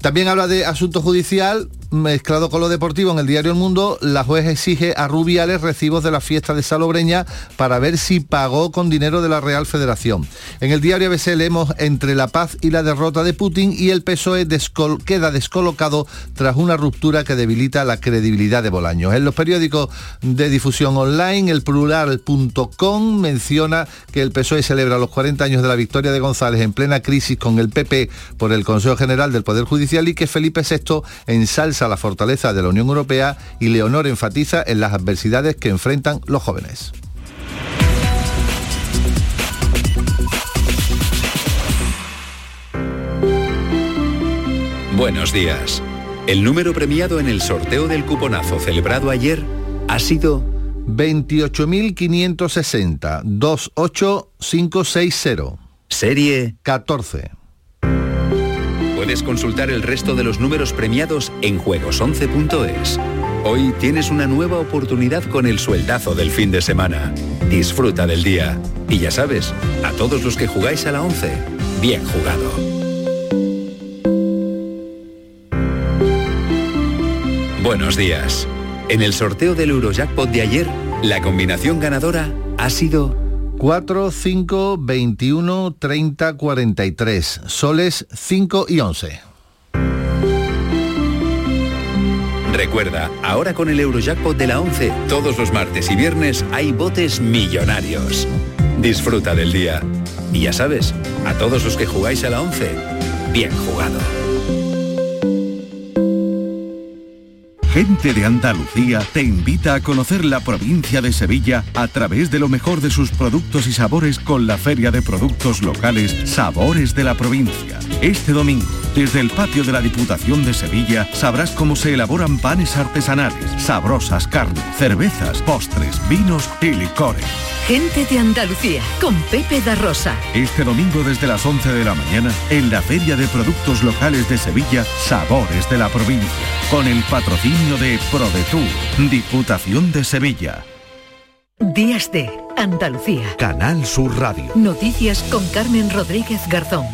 También habla de asunto judicial mezclado con lo deportivo en el diario El Mundo, la juez exige a Rubiales recibos de la fiesta de Salobreña para ver si pagó con dinero de la Real Federación. En el diario ABC leemos entre la paz y la derrota de Putin y el PSOE queda descolocado tras una ruptura que debilita la credibilidad de Bolaños. En los periódicos de difusión online, el plural.com menciona que el PSOE celebra los 40 años de la victoria de González en plena crisis con el PP por el Consejo General del Poder Judicial y que Felipe VI ensalza la fortaleza de la Unión Europea y Leonor enfatiza en las adversidades que enfrentan los jóvenes.
Buenos días. El número premiado en el sorteo del cuponazo celebrado ayer ha sido
28560 28560.
Serie
14.
Puedes consultar el resto de los números premiados en juegos11.es. Hoy tienes una nueva oportunidad con el sueldazo del fin de semana. Disfruta del día. Y ya sabes, a todos los que jugáis a la 11, bien jugado. Buenos días. En el sorteo del Eurojackpot de ayer, la combinación ganadora ha sido
4, 5, 21, 30, 43. Soles 5 y 11.
Recuerda, ahora con el Eurojackpot de la 11, todos los martes y viernes hay botes millonarios. Disfruta del día. Y ya sabes, a todos los que jugáis a la 11, bien jugado.
Gente de Andalucía te invita a conocer la provincia de Sevilla a través de lo mejor de sus productos y sabores con la Feria de Productos Locales Sabores de la Provincia. Este domingo, desde el patio de la Diputación de Sevilla, sabrás cómo se elaboran panes artesanales, sabrosas carnes, cervezas, postres, vinos y licores.
Gente de Andalucía, con Pepe da Rosa.
Este domingo desde las 11 de la mañana, en la Feria de Productos Locales de Sevilla, Sabores de la Provincia, con el patrocinio de ProDetour, Diputación de Sevilla.
Días de Andalucía.
Canal Sur Radio.
Noticias con Carmen Rodríguez Garzón.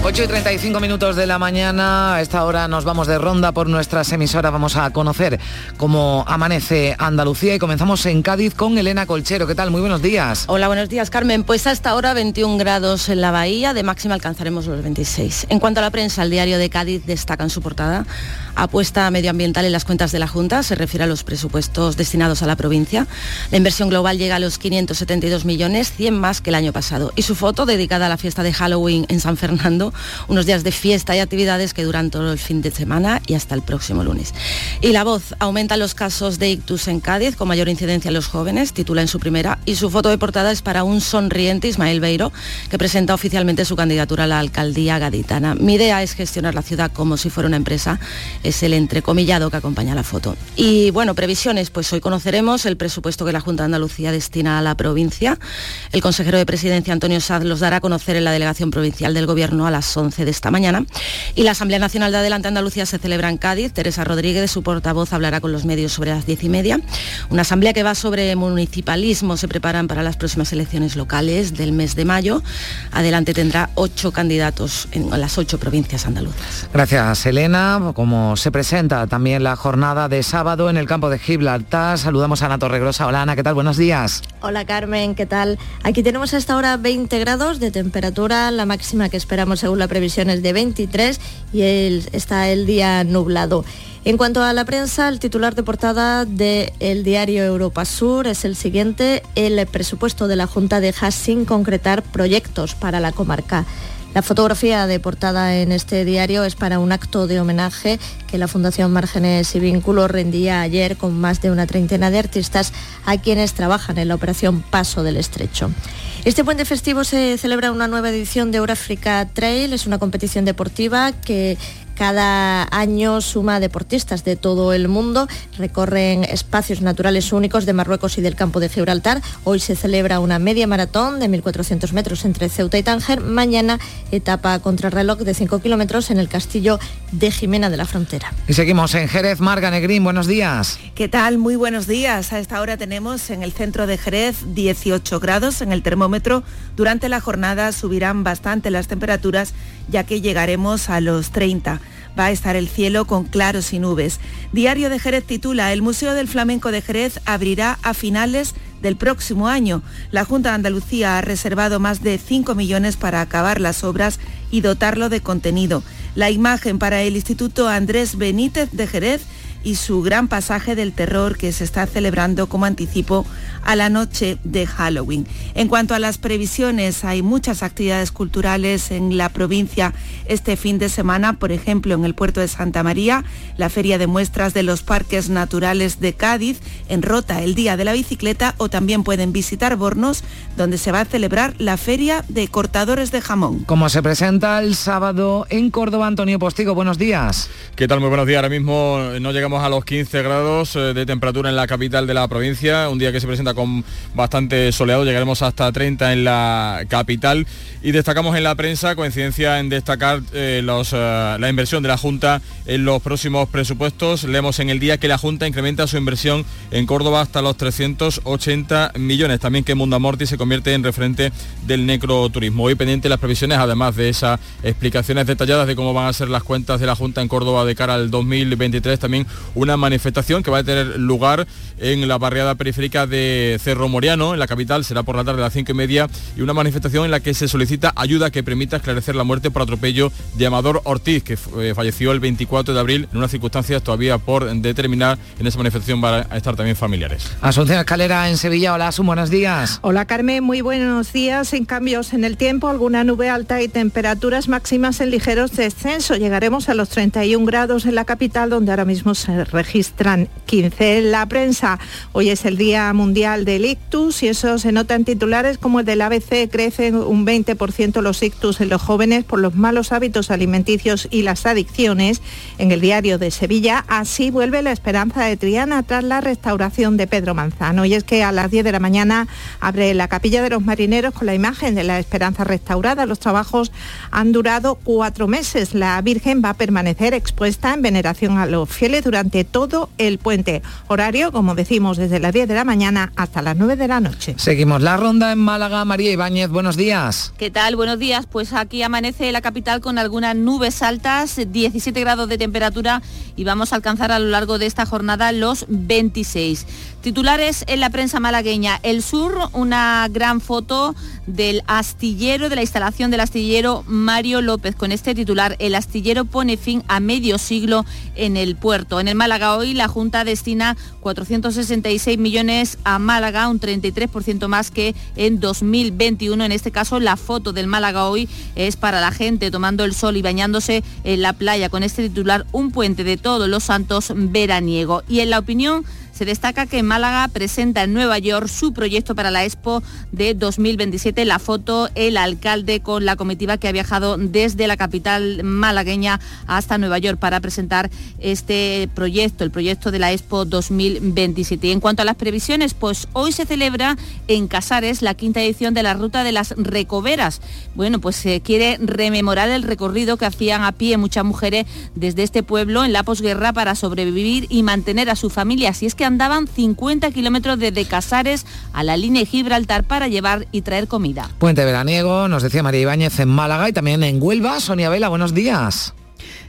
8 y 35 minutos de la mañana, a esta hora nos vamos de ronda por nuestras emisoras, vamos a conocer cómo amanece Andalucía y comenzamos en Cádiz con Elena Colchero. ¿Qué tal? Muy buenos días.
Hola, buenos días Carmen. Pues hasta ahora 21 grados en la bahía, de máxima alcanzaremos los 26. En cuanto a la prensa, el diario de Cádiz destaca en su portada apuesta medioambiental en las cuentas de la Junta, se refiere a los presupuestos destinados a la provincia. La inversión global llega a los 572 millones, 100 más que el año pasado. Y su foto dedicada a la fiesta de Halloween en San Fernando, unos días de fiesta y actividades que duran todo el fin de semana y hasta el próximo lunes. Y la voz aumenta los casos de ictus en Cádiz con mayor incidencia en los jóvenes, titula en su primera, y su foto de portada es para un sonriente Ismael Beiro, que presenta oficialmente su candidatura a la alcaldía gaditana. Mi idea es gestionar la ciudad como si fuera una empresa es el entrecomillado que acompaña la foto. Y bueno, previsiones, pues hoy conoceremos el presupuesto que la Junta de Andalucía destina a la provincia. El consejero de Presidencia, Antonio Saz, los dará a conocer en la delegación provincial del Gobierno a las 11 de esta mañana. Y la Asamblea Nacional de Adelante Andalucía se celebra en Cádiz. Teresa Rodríguez, su portavoz, hablará con los medios sobre las diez y media. Una asamblea que va sobre municipalismo. Se preparan para las próximas elecciones locales del mes de mayo. Adelante tendrá ocho candidatos en las ocho provincias andaluzas.
Gracias, Elena. Como se presenta también la jornada de sábado en el campo de Gibraltar. Saludamos a Ana Torregrosa. Hola Ana, ¿qué tal? Buenos días.
Hola Carmen, ¿qué tal? Aquí tenemos hasta ahora 20 grados de temperatura, la máxima que esperamos según la previsión es de 23 y está el día nublado. En cuanto a la prensa, el titular de portada del diario Europa Sur es el siguiente, el presupuesto de la Junta deja sin concretar proyectos para la comarca. La fotografía de portada en este diario es para un acto de homenaje que la Fundación Márgenes y Vínculos rendía ayer con más de una treintena de artistas a quienes trabajan en la operación Paso del Estrecho. Este puente festivo se celebra una nueva edición de Eurafrica Trail, es una competición deportiva que cada año suma deportistas de todo el mundo, recorren espacios naturales únicos de Marruecos y del campo de Gibraltar. Hoy se celebra una media maratón de 1.400 metros entre Ceuta y Tánger. Mañana etapa contrarreloj de 5 kilómetros en el castillo de Jimena de la Frontera.
Y seguimos en Jerez, Marga Negrín, buenos días.
¿Qué tal? Muy buenos días. A esta hora tenemos en el centro de Jerez 18 grados en el termómetro. Durante la jornada subirán bastante las temperaturas ya que llegaremos a los 30 va a estar el cielo con claros y nubes. Diario de Jerez titula, el Museo del Flamenco de Jerez abrirá a finales del próximo año. La Junta de Andalucía ha reservado más de 5 millones para acabar las obras y dotarlo de contenido. La imagen para el Instituto Andrés Benítez de Jerez
y su gran pasaje del terror que se está celebrando como anticipo a la noche de Halloween. En cuanto a las previsiones, hay muchas actividades culturales en la provincia este fin de semana, por ejemplo, en el puerto de Santa María, la Feria de Muestras de los Parques Naturales de Cádiz, en Rota el Día de la Bicicleta, o también pueden visitar Bornos, donde se va a celebrar la Feria de Cortadores de Jamón.
Como se presenta el sábado en Córdoba, Antonio Postigo, buenos días.
¿Qué tal? Muy buenos días. Ahora mismo no llegamos a los 15 grados eh, de temperatura en la capital de la provincia, un día que se presenta con bastante soleado, llegaremos hasta 30 en la capital y destacamos en la prensa coincidencia en destacar eh, los, eh, la inversión de la Junta en los próximos presupuestos. Leemos en el día que la Junta incrementa su inversión en Córdoba hasta los 380 millones. También que Mundamorti se convierte en referente del necroturismo. Hoy pendiente las previsiones, además de esas explicaciones detalladas de cómo van a ser las cuentas de la Junta en Córdoba de cara al 2023, también una manifestación que va a tener lugar en la barriada periférica de Cerro Moriano, en la capital, será por la tarde a las 5 y media, y una manifestación en la que se solicita ayuda que permita esclarecer la muerte por atropello de Amador Ortiz, que eh, falleció el 24 de abril en unas circunstancias todavía por determinar. En esa manifestación van a estar también familiares.
Asunción Escalera en Sevilla, hola, Asun, buenos días.
Hola Carmen, muy buenos días. Sin cambios en el tiempo, alguna nube alta y temperaturas máximas en ligeros descenso. Llegaremos a los 31 grados en la capital, donde ahora mismo se registran 15 en la prensa. Hoy es el Día Mundial del Ictus y eso se nota en titulares como el del ABC. Crecen un 20% los ictus en los jóvenes por los malos hábitos alimenticios y las adicciones. En el diario de Sevilla, así vuelve la esperanza de Triana tras la restauración de Pedro Manzano. Y es que a las 10 de la mañana abre la capilla de los marineros con la imagen de la esperanza restaurada. Los trabajos han durado cuatro meses. La Virgen va a permanecer expuesta en veneración a los fieles durante todo el puente. Horario, como decimos, desde las 10 de la mañana hasta las 9 de la noche.
Seguimos la ronda en Málaga. María Ibáñez, buenos días.
¿Qué tal? Buenos días. Pues aquí amanece la capital con algunas nubes altas, 17 grados de temperatura y vamos a alcanzar a lo largo de esta jornada los 26. Titulares en la prensa malagueña. El Sur, una gran foto del astillero, de la instalación del astillero Mario López. Con este titular, el astillero pone fin a medio siglo en el puerto. En el Málaga hoy la Junta destina 466 millones a Málaga, un 33% más que en 2021. En este caso, la foto del Málaga hoy es para la gente tomando el sol y bañándose en la playa. Con este titular, un puente de todos los santos veraniego. Y en la opinión se destaca que Málaga presenta en Nueva York su proyecto para la Expo de 2027. La foto, el alcalde con la comitiva que ha viajado desde la capital malagueña hasta Nueva York para presentar este proyecto, el proyecto de la Expo 2027. Y en cuanto a las previsiones, pues hoy se celebra en Casares la quinta edición de la Ruta de las Recoveras. Bueno, pues se quiere rememorar el recorrido que hacían a pie muchas mujeres desde este pueblo en la posguerra para sobrevivir y mantener a su familia. Es que andaban 50 kilómetros desde Casares a la línea Gibraltar para llevar y traer comida.
Puente veraniego, nos decía María Ibáñez en Málaga y también en Huelva. Sonia Vela, buenos días.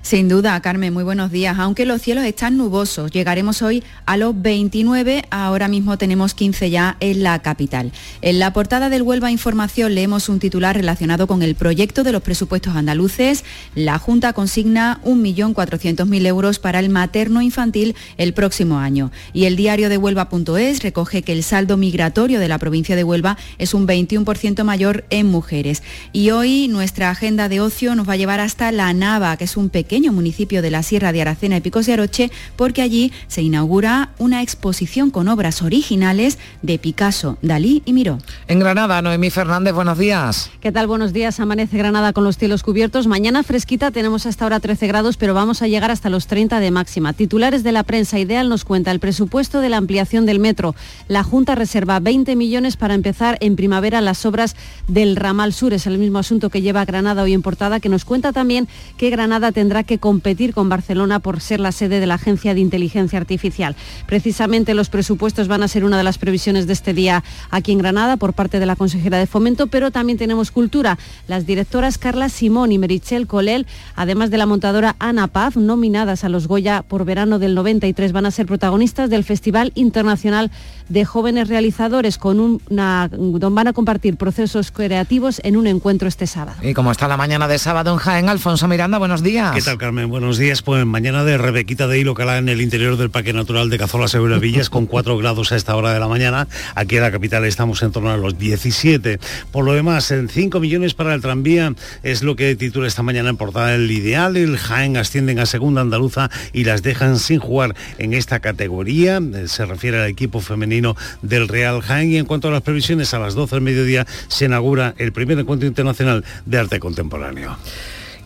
Sin duda, Carmen, muy buenos días. Aunque los cielos están nubosos, llegaremos hoy a los 29, ahora mismo tenemos 15 ya en la capital. En la portada del Huelva Información leemos un titular relacionado con el proyecto de los presupuestos andaluces. La Junta consigna 1.400.000 euros para el materno infantil el próximo año. Y el diario de Huelva.es recoge que el saldo migratorio de la provincia de Huelva es un 21% mayor en mujeres. Y hoy nuestra agenda de ocio nos va a llevar hasta La Nava, que es un pequeño pequeño municipio de la Sierra de Aracena y Picos de Aroche, porque allí se inaugura una exposición con obras originales de Picasso, Dalí y Miró.
En Granada, Noemí Fernández, buenos días.
¿Qué tal? Buenos días. Amanece Granada con los cielos cubiertos. Mañana fresquita, tenemos hasta ahora 13 grados, pero vamos a llegar hasta los 30 de máxima. Titulares de la prensa Ideal nos cuenta el presupuesto de la ampliación del metro. La Junta reserva 20 millones para empezar en primavera las obras del ramal sur. Es el mismo asunto que lleva Granada hoy en portada, que nos cuenta también que Granada tendrá que competir con Barcelona por ser la sede de la Agencia de Inteligencia Artificial. Precisamente los presupuestos van a ser una de las previsiones de este día aquí en Granada por parte de la consejera de Fomento, pero también tenemos cultura. Las directoras Carla Simón y Merichel Colel, además de la montadora Ana Paz, nominadas a los Goya por verano del 93, van a ser protagonistas del Festival Internacional de jóvenes realizadores con una, van a compartir procesos creativos en un encuentro este sábado.
Y como está la mañana de sábado en Jaén, Alfonso Miranda, buenos días.
¿Qué tal, Carmen? Buenos días. Pues mañana de Rebequita de Hilo Calá en el interior del Parque Natural de Cazola Segura Villas con 4 grados a esta hora de la mañana. Aquí en la capital estamos en torno a los 17. Por lo demás, en 5 millones para el tranvía es lo que titula esta mañana en portada el ideal. El Jaén ascienden a segunda andaluza y las dejan sin jugar en esta categoría. Se refiere al equipo femenino del Real Jaén. Y en cuanto a las previsiones, a las 12 del mediodía se inaugura el primer encuentro internacional de arte contemporáneo.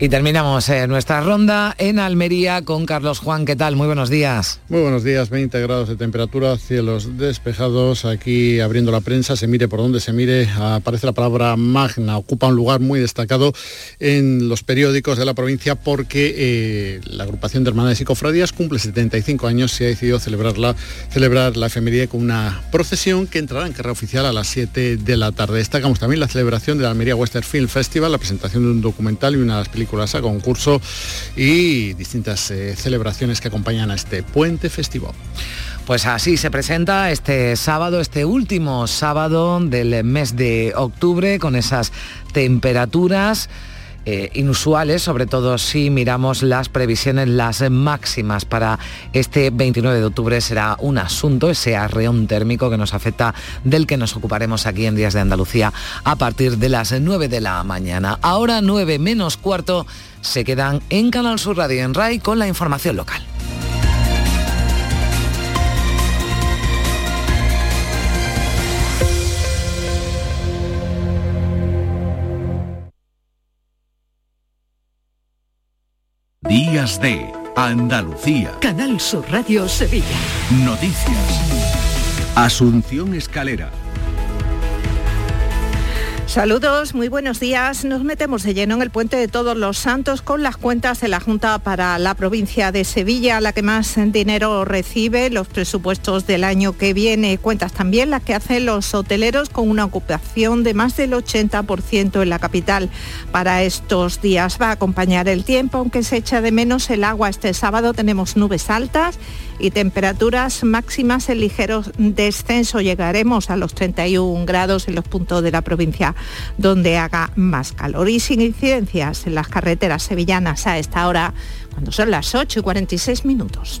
Y terminamos eh, nuestra ronda en Almería con Carlos Juan. ¿Qué tal? Muy buenos días.
Muy buenos días, 20 grados de temperatura, cielos despejados. Aquí abriendo la prensa, se mire por donde se mire, aparece la palabra magna. Ocupa un lugar muy destacado en los periódicos de la provincia porque eh, la agrupación de hermanas y cofradías cumple 75 años y ha decidido celebrarla, celebrar la efeméride con una procesión que entrará en carrera oficial a las 7 de la tarde. Destacamos también la celebración de la Almería Western Film Festival, la presentación de un documental y una de a concurso y distintas eh, celebraciones que acompañan a este puente festivo.
Pues así se presenta este sábado, este último sábado del mes de octubre, con esas temperaturas. Eh, inusuales, sobre todo si miramos las previsiones, las máximas para este 29 de octubre será un asunto, ese arreón térmico que nos afecta, del que nos ocuparemos aquí en Días de Andalucía a partir de las 9 de la mañana. Ahora 9 menos cuarto se quedan en Canal Sur Radio en RAI con la información local.
Días de Andalucía.
Canal Sur Radio Sevilla.
Noticias. Asunción Escalera.
Saludos, muy buenos días. Nos metemos de lleno en el puente de Todos los Santos con las cuentas de la Junta para la provincia de Sevilla, la que más dinero recibe, los presupuestos del año que viene, cuentas también las que hacen los hoteleros con una ocupación de más del 80% en la capital. Para estos días va a acompañar el tiempo, aunque se echa de menos el agua. Este sábado tenemos nubes altas y temperaturas máximas en ligero descenso. Llegaremos a los 31 grados en los puntos de la provincia donde haga más calor y sin incidencias en las carreteras sevillanas a esta hora, cuando son las 8 y 46 minutos.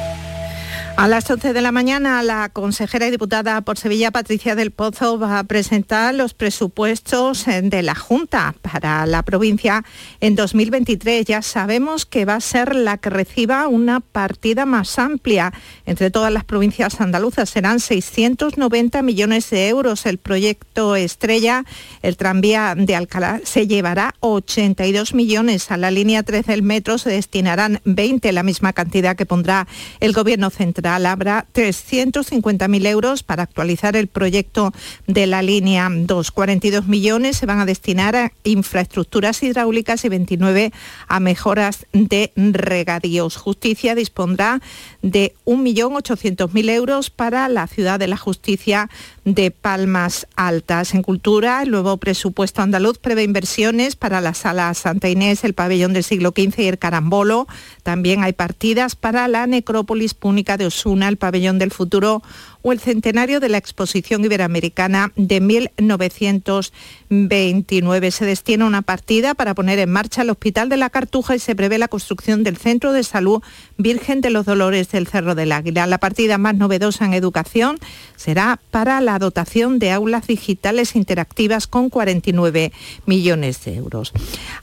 A las 11 de la mañana, la consejera y diputada por Sevilla, Patricia del Pozo, va a presentar los presupuestos eh, de la Junta para la provincia en 2023. Ya sabemos que va a ser la que reciba una partida más amplia entre todas las provincias andaluzas. Serán 690 millones de euros. El proyecto estrella, el tranvía de Alcalá, se llevará 82 millones. A la línea 13 del metro se destinarán 20, la misma cantidad que pondrá el Gobierno central habrá 350.000 euros para actualizar el proyecto de la línea 2. 42 millones se van a destinar a infraestructuras hidráulicas y 29 a mejoras de regadíos. Justicia dispondrá de 1.800.000 euros para la ciudad de la justicia de Palmas Altas. En cultura, el nuevo presupuesto andaluz prevé inversiones para la sala Santa Inés, el pabellón del siglo XV y el carambolo. También hay partidas para la necrópolis púnica de Osuna, el pabellón del futuro o el centenario de la Exposición Iberoamericana de 1929. Se destina una partida para poner en marcha el Hospital de la Cartuja y se prevé la construcción del Centro de Salud Virgen de los Dolores del Cerro del Águila. La partida más novedosa en educación será para la dotación de aulas digitales interactivas con 49 millones de euros.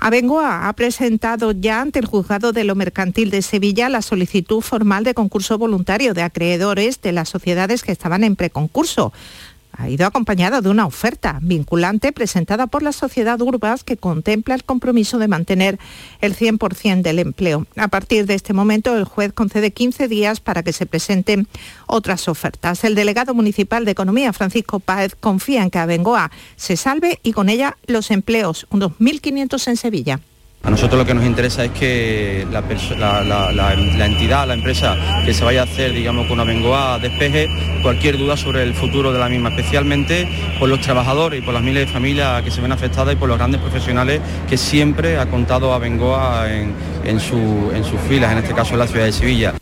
Abengoa ha presentado ya ante el juzgado de lo mercantil de Sevilla la solicitud formal de concurso voluntario de acreedores de las sociedades que estaban en preconcurso ha ido acompañada de una oferta vinculante presentada por la sociedad Urbas que contempla el compromiso de mantener el 100% del empleo. A partir de este momento, el juez concede 15 días para que se presenten otras ofertas. El delegado municipal de Economía, Francisco Páez, confía en que Abengoa se salve y con ella los empleos, unos 1.500 en Sevilla.
A nosotros lo que nos interesa es que la, entidad, la empresa que se vaya a hacer, digamos, con Abengoa despeje cualquier duda sobre el futuro de la misma, especialmente por los trabajadores y por las miles de familias que se ven afectadas y por los grandes profesionales que siempre ha contado Abengoa en, en sus filas, en este caso en la ciudad de Sevilla.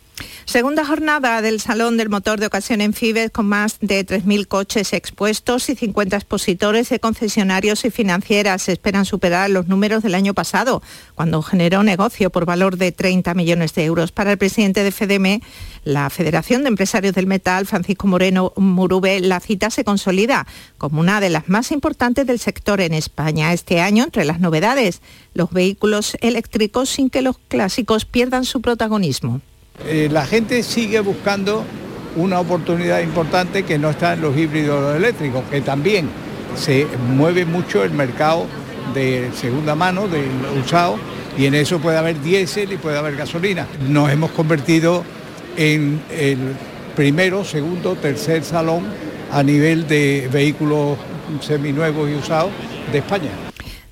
Segunda jornada del Salón del Motor de Ocasión en Fibes con más de 3.000 coches expuestos y 50 expositores de concesionarios y financieras. esperan superar los números del año pasado, cuando generó negocio por valor de 30 millones de euros. Para el presidente de FEDEME, la Federación de Empresarios del Metal, Francisco Moreno Murube, la cita se consolida como una de las más importantes del sector en España. Este año, entre las novedades, los vehículos eléctricos sin que los clásicos pierdan su protagonismo.
Eh, la gente sigue buscando una oportunidad importante que no está en los híbridos eléctricos, que también se mueve mucho el mercado de segunda mano, del usado, y en eso puede haber diésel y puede haber gasolina. Nos hemos convertido en el primero, segundo, tercer salón a nivel de vehículos seminuevos y usados de España.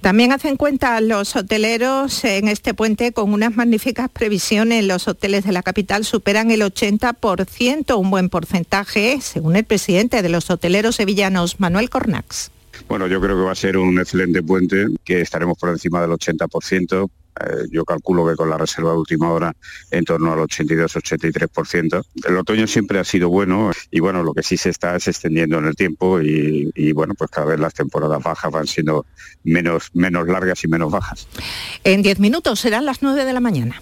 También hacen cuenta los hoteleros en este puente con unas magníficas previsiones. Los hoteles de la capital superan el 80%, un buen porcentaje, según el presidente de los hoteleros sevillanos, Manuel Cornax.
Bueno, yo creo que va a ser un excelente puente, que estaremos por encima del 80%. Eh, yo calculo que con la reserva de última hora en torno al 82-83%. El otoño siempre ha sido bueno y bueno, lo que sí se está es extendiendo en el tiempo y, bueno, pues cada vez las temporadas bajas van siendo menos, menos largas y menos bajas.
En 10 minutos serán las 9 de la mañana.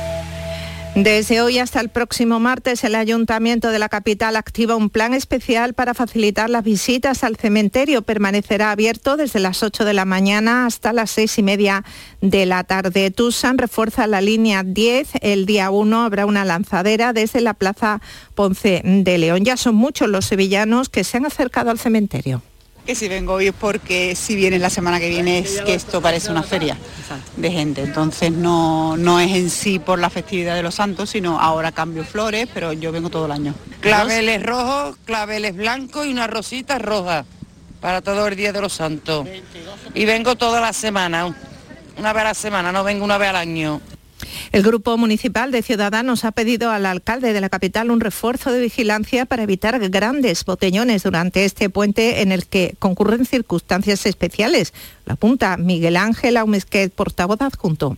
Desde hoy hasta el próximo martes, el Ayuntamiento de la capital activa un plan especial para facilitar las visitas al cementerio. Permanecerá abierto desde las 8 de la mañana hasta las 6 y media de la tarde. Tusan refuerza la línea 10. El día 1 habrá una lanzadera desde la Plaza Ponce de León. Ya son muchos los sevillanos que se han acercado al cementerio
que si vengo hoy es porque si viene la semana que viene es que esto parece una feria de gente. Entonces no, no es en sí por la festividad de los santos, sino ahora cambio flores, pero yo vengo todo el año.
Claveles rojos, claveles blancos y una rosita roja para todo el Día de los Santos. Y vengo toda la semana, una vez a la semana, no vengo una vez al año.
El Grupo Municipal de Ciudadanos ha pedido al alcalde de la capital un refuerzo de vigilancia para evitar grandes botellones durante este puente en el que concurren circunstancias especiales. La apunta Miguel Ángel Aumesquet, portavoz adjunto.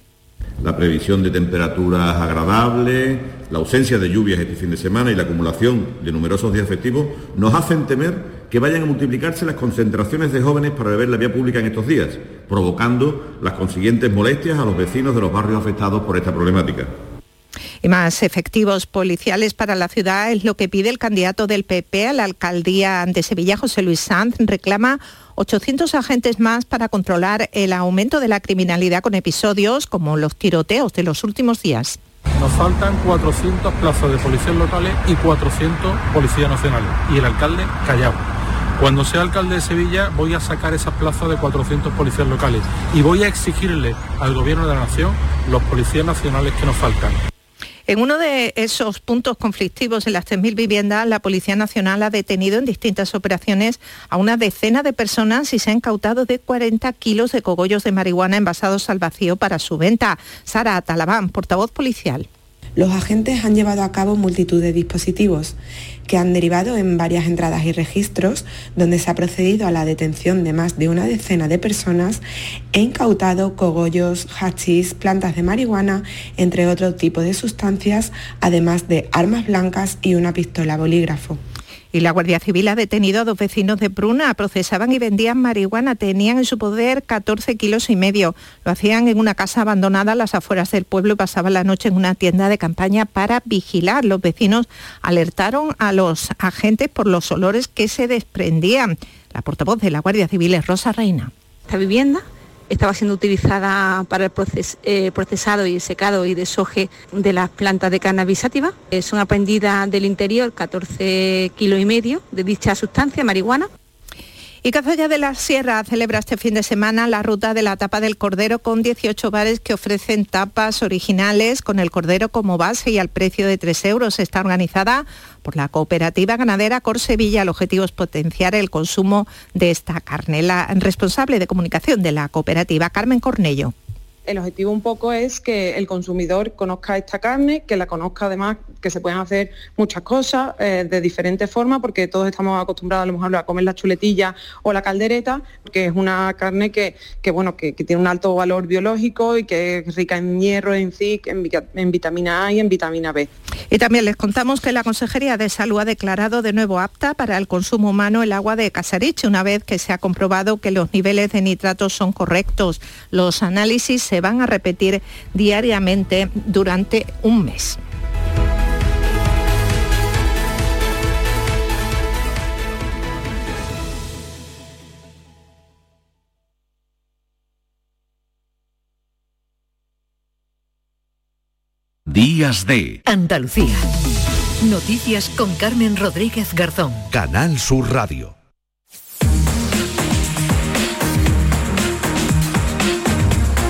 La previsión de temperaturas agradables, la ausencia de lluvias este fin de semana y la acumulación de numerosos días festivos nos hacen temer que vayan a multiplicarse las concentraciones de jóvenes para beber la vía pública en estos días, provocando las consiguientes molestias a los vecinos de los barrios afectados por esta problemática.
Y más efectivos policiales para la ciudad es lo que pide el candidato del PP a la alcaldía de Sevilla, José Luis Sanz. Reclama 800 agentes más para controlar el aumento de la criminalidad con episodios como los tiroteos de los últimos días.
Nos faltan 400 plazas de policías locales y 400 policías nacionales. Y el alcalde callado
Cuando sea alcalde de Sevilla voy a sacar esas plazas de 400 policías locales y voy a exigirle al gobierno de la nación los policías nacionales que nos faltan.
En uno de esos puntos conflictivos en las 3.000 viviendas, la Policía Nacional ha detenido en distintas operaciones a una decena de personas y se ha incautado de 40 kilos de cogollos de marihuana envasados al vacío para su venta. Sara Talabán, portavoz policial.
Los agentes han llevado a cabo multitud de dispositivos que han derivado en varias entradas y registros donde se ha procedido a la detención de más de una decena de personas e incautado cogollos, hachís, plantas de marihuana, entre otro tipo de sustancias, además de armas blancas y una pistola bolígrafo.
Y la Guardia Civil ha detenido a dos vecinos de Pruna. Procesaban y vendían marihuana. Tenían en su poder 14 kilos y medio. Lo hacían en una casa abandonada a las afueras del pueblo y pasaban la noche en una tienda de campaña para vigilar. Los vecinos alertaron a los agentes por los olores que se desprendían. La portavoz de la Guardia Civil es Rosa Reina.
Esta vivienda estaba siendo utilizada para el eh, procesado y secado y desoje de las plantas de cannabis sativa. Son aprendidas del interior 14 kilos y medio de dicha sustancia, marihuana.
Y Cazalla de la Sierra celebra este fin de semana la ruta de la tapa del cordero con 18 bares que ofrecen tapas originales con el cordero como base y al precio de 3 euros. Está organizada por la cooperativa ganadera Corsevilla. El objetivo es potenciar el consumo de esta carne. La responsable de comunicación de la cooperativa, Carmen Cornello
el objetivo un poco es que el consumidor conozca esta carne, que la conozca además, que se pueden hacer muchas cosas eh, de diferentes formas, porque todos estamos acostumbrados a lo mejor a comer la chuletilla o la caldereta, que es una carne que, bueno, que, tiene un alto valor biológico y que es rica en hierro, en zinc, en, vitamina A y en vitamina B.
Y también les contamos que la Consejería de Salud ha declarado de nuevo apta para el consumo humano el agua de Casariche, una vez que se ha comprobado que los niveles de nitratos son correctos. Los análisis se van a repetir diariamente durante un mes.
Días de
Andalucía. Noticias con Carmen Rodríguez Garzón.
Canal Sur Radio.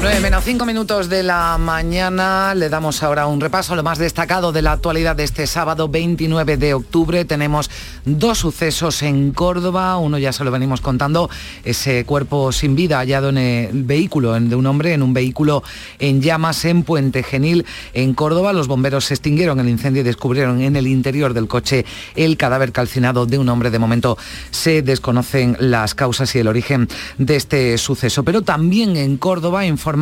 9 menos 5 minutos de la mañana. Le damos ahora un repaso a lo más destacado de la actualidad de este sábado 29 de octubre. Tenemos dos sucesos en Córdoba. Uno ya se lo venimos contando, ese cuerpo sin vida hallado en el vehículo de un hombre, en un vehículo en llamas en Puente Genil, en Córdoba. Los bomberos se extinguieron el incendio y descubrieron en el interior del coche el cadáver calcinado de un hombre. De momento se desconocen las causas y el origen de este suceso. Pero también en Córdoba, informa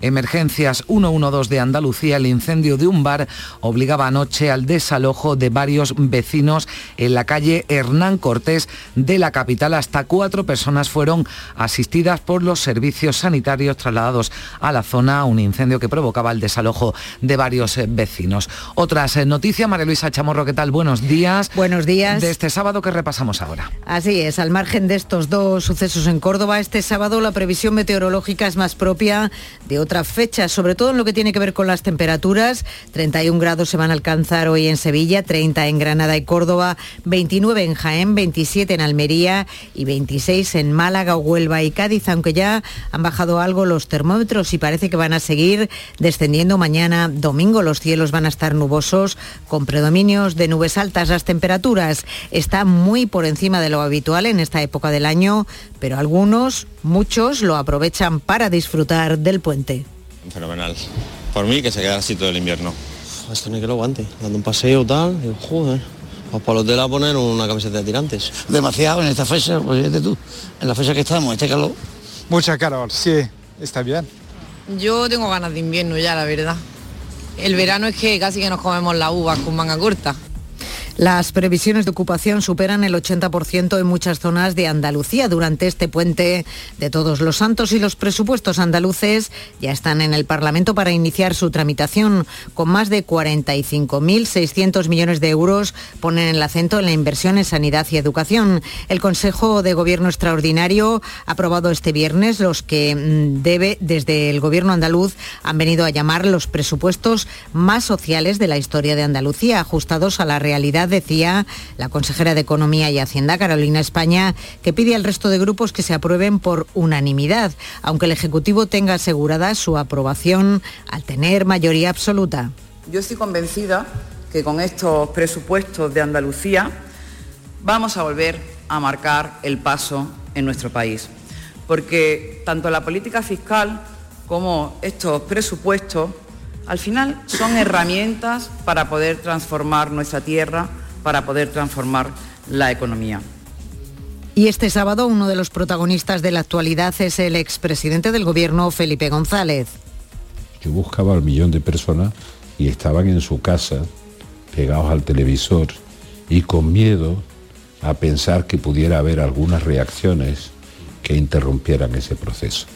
Emergencias 112 de Andalucía, el incendio de un bar obligaba anoche al desalojo de varios vecinos en la calle Hernán Cortés de la capital. Hasta cuatro personas fueron asistidas por los servicios sanitarios trasladados a la zona, un incendio que provocaba el desalojo de varios eh, vecinos. Otras eh, noticias, María Luisa Chamorro, ¿qué tal? Buenos días.
Buenos días.
De este sábado que repasamos ahora.
Así es, al margen de estos dos sucesos en Córdoba, este sábado la previsión meteorológica es más propia de otras fechas, sobre todo en lo que tiene que ver con las temperaturas. 31 grados se van a alcanzar hoy en Sevilla, 30 en Granada y Córdoba, 29 en Jaén, 27 en Almería y 26 en Málaga, Huelva y Cádiz, aunque ya han bajado algo los termómetros y parece que van a seguir descendiendo mañana domingo. Los cielos van a estar nubosos con predominios de nubes altas. Las temperaturas están muy por encima de lo habitual en esta época del año, pero algunos, muchos, lo aprovechan para disfrutar del puente.
Fenomenal. Por mí que se queda así todo el invierno. Esto no hay que lo aguante. Dando un paseo tal, y, joder. Pues para el hotel a poner una camiseta de tirantes.
Demasiado en esta fecha, pues fíjate tú, en la fecha que estamos, este calor.
Mucha calor, sí, está bien.
Yo tengo ganas de invierno ya, la verdad. El verano es que casi que nos comemos la uva con manga corta.
Las previsiones de ocupación superan el 80% en muchas zonas de Andalucía durante este puente de Todos los Santos y los presupuestos andaluces ya están en el Parlamento para iniciar su tramitación. Con más de 45.600 millones de euros ponen el acento en la inversión en sanidad y educación. El Consejo de Gobierno Extraordinario ha aprobado este viernes los que mm, debe desde el Gobierno andaluz han venido a llamar los presupuestos más sociales de la historia de Andalucía, ajustados a la realidad Decía la consejera de Economía y Hacienda, Carolina España, que pide al resto de grupos que se aprueben por unanimidad, aunque el Ejecutivo tenga asegurada su aprobación al tener mayoría absoluta.
Yo estoy convencida que con estos presupuestos de Andalucía vamos a volver a marcar el paso en nuestro país, porque tanto la política fiscal como estos presupuestos al final son herramientas para poder transformar nuestra tierra, para poder transformar la economía.
Y este sábado uno de los protagonistas de la actualidad es el expresidente del gobierno, Felipe González.
Yo buscaba al millón de personas y estaban en su casa, pegados al televisor y con miedo a pensar que pudiera haber algunas reacciones que interrumpieran ese proceso.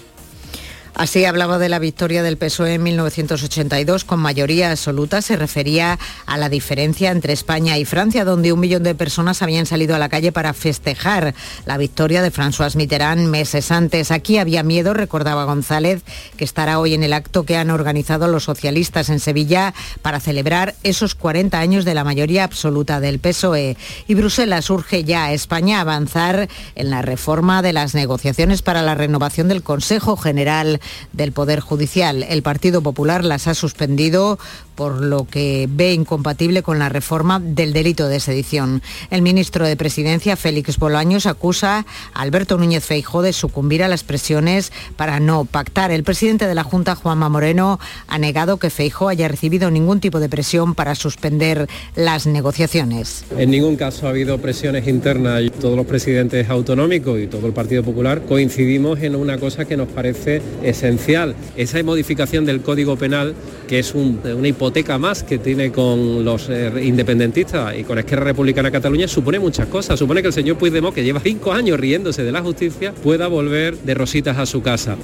Así hablaba de la victoria del PSOE en 1982 con mayoría absoluta. Se refería a la diferencia entre España y Francia, donde un millón de personas habían salido a la calle para festejar la victoria de François Mitterrand meses antes. Aquí había miedo, recordaba González, que estará hoy en el acto que han organizado los socialistas en Sevilla para celebrar esos 40 años de la mayoría absoluta del PSOE. Y Bruselas urge ya a España avanzar en la reforma de las negociaciones para la renovación del Consejo General del Poder Judicial. El Partido Popular las ha suspendido por lo que ve incompatible con la reforma del delito de sedición. El ministro de Presidencia, Félix Bolaños, acusa a Alberto Núñez Feijó de sucumbir a las presiones para no pactar. El presidente de la Junta, Juanma Moreno, ha negado que Feijó haya recibido ningún tipo de presión para suspender las negociaciones.
En ningún caso ha habido presiones internas. Todos los presidentes autonómicos y todo el Partido Popular coincidimos en una cosa que nos parece esencial. Esa modificación del Código Penal, que es una hipoteca más que tiene con los eh, independentistas y con Esquerra Republicana Cataluña, supone muchas cosas. Supone que el señor Puigdemont, que lleva cinco años riéndose de la justicia, pueda volver de rositas a su casa.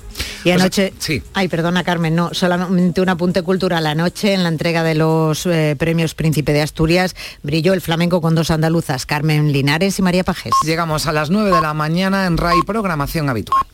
Y anoche, sí. ay, perdona Carmen, no, solamente un apunte cultural. Anoche en la entrega de los eh, premios Príncipe de Asturias brilló el flamenco con dos andaluzas, Carmen Linares y María Pajés.
Llegamos a las 9 de la mañana en RAI Programación Habitual.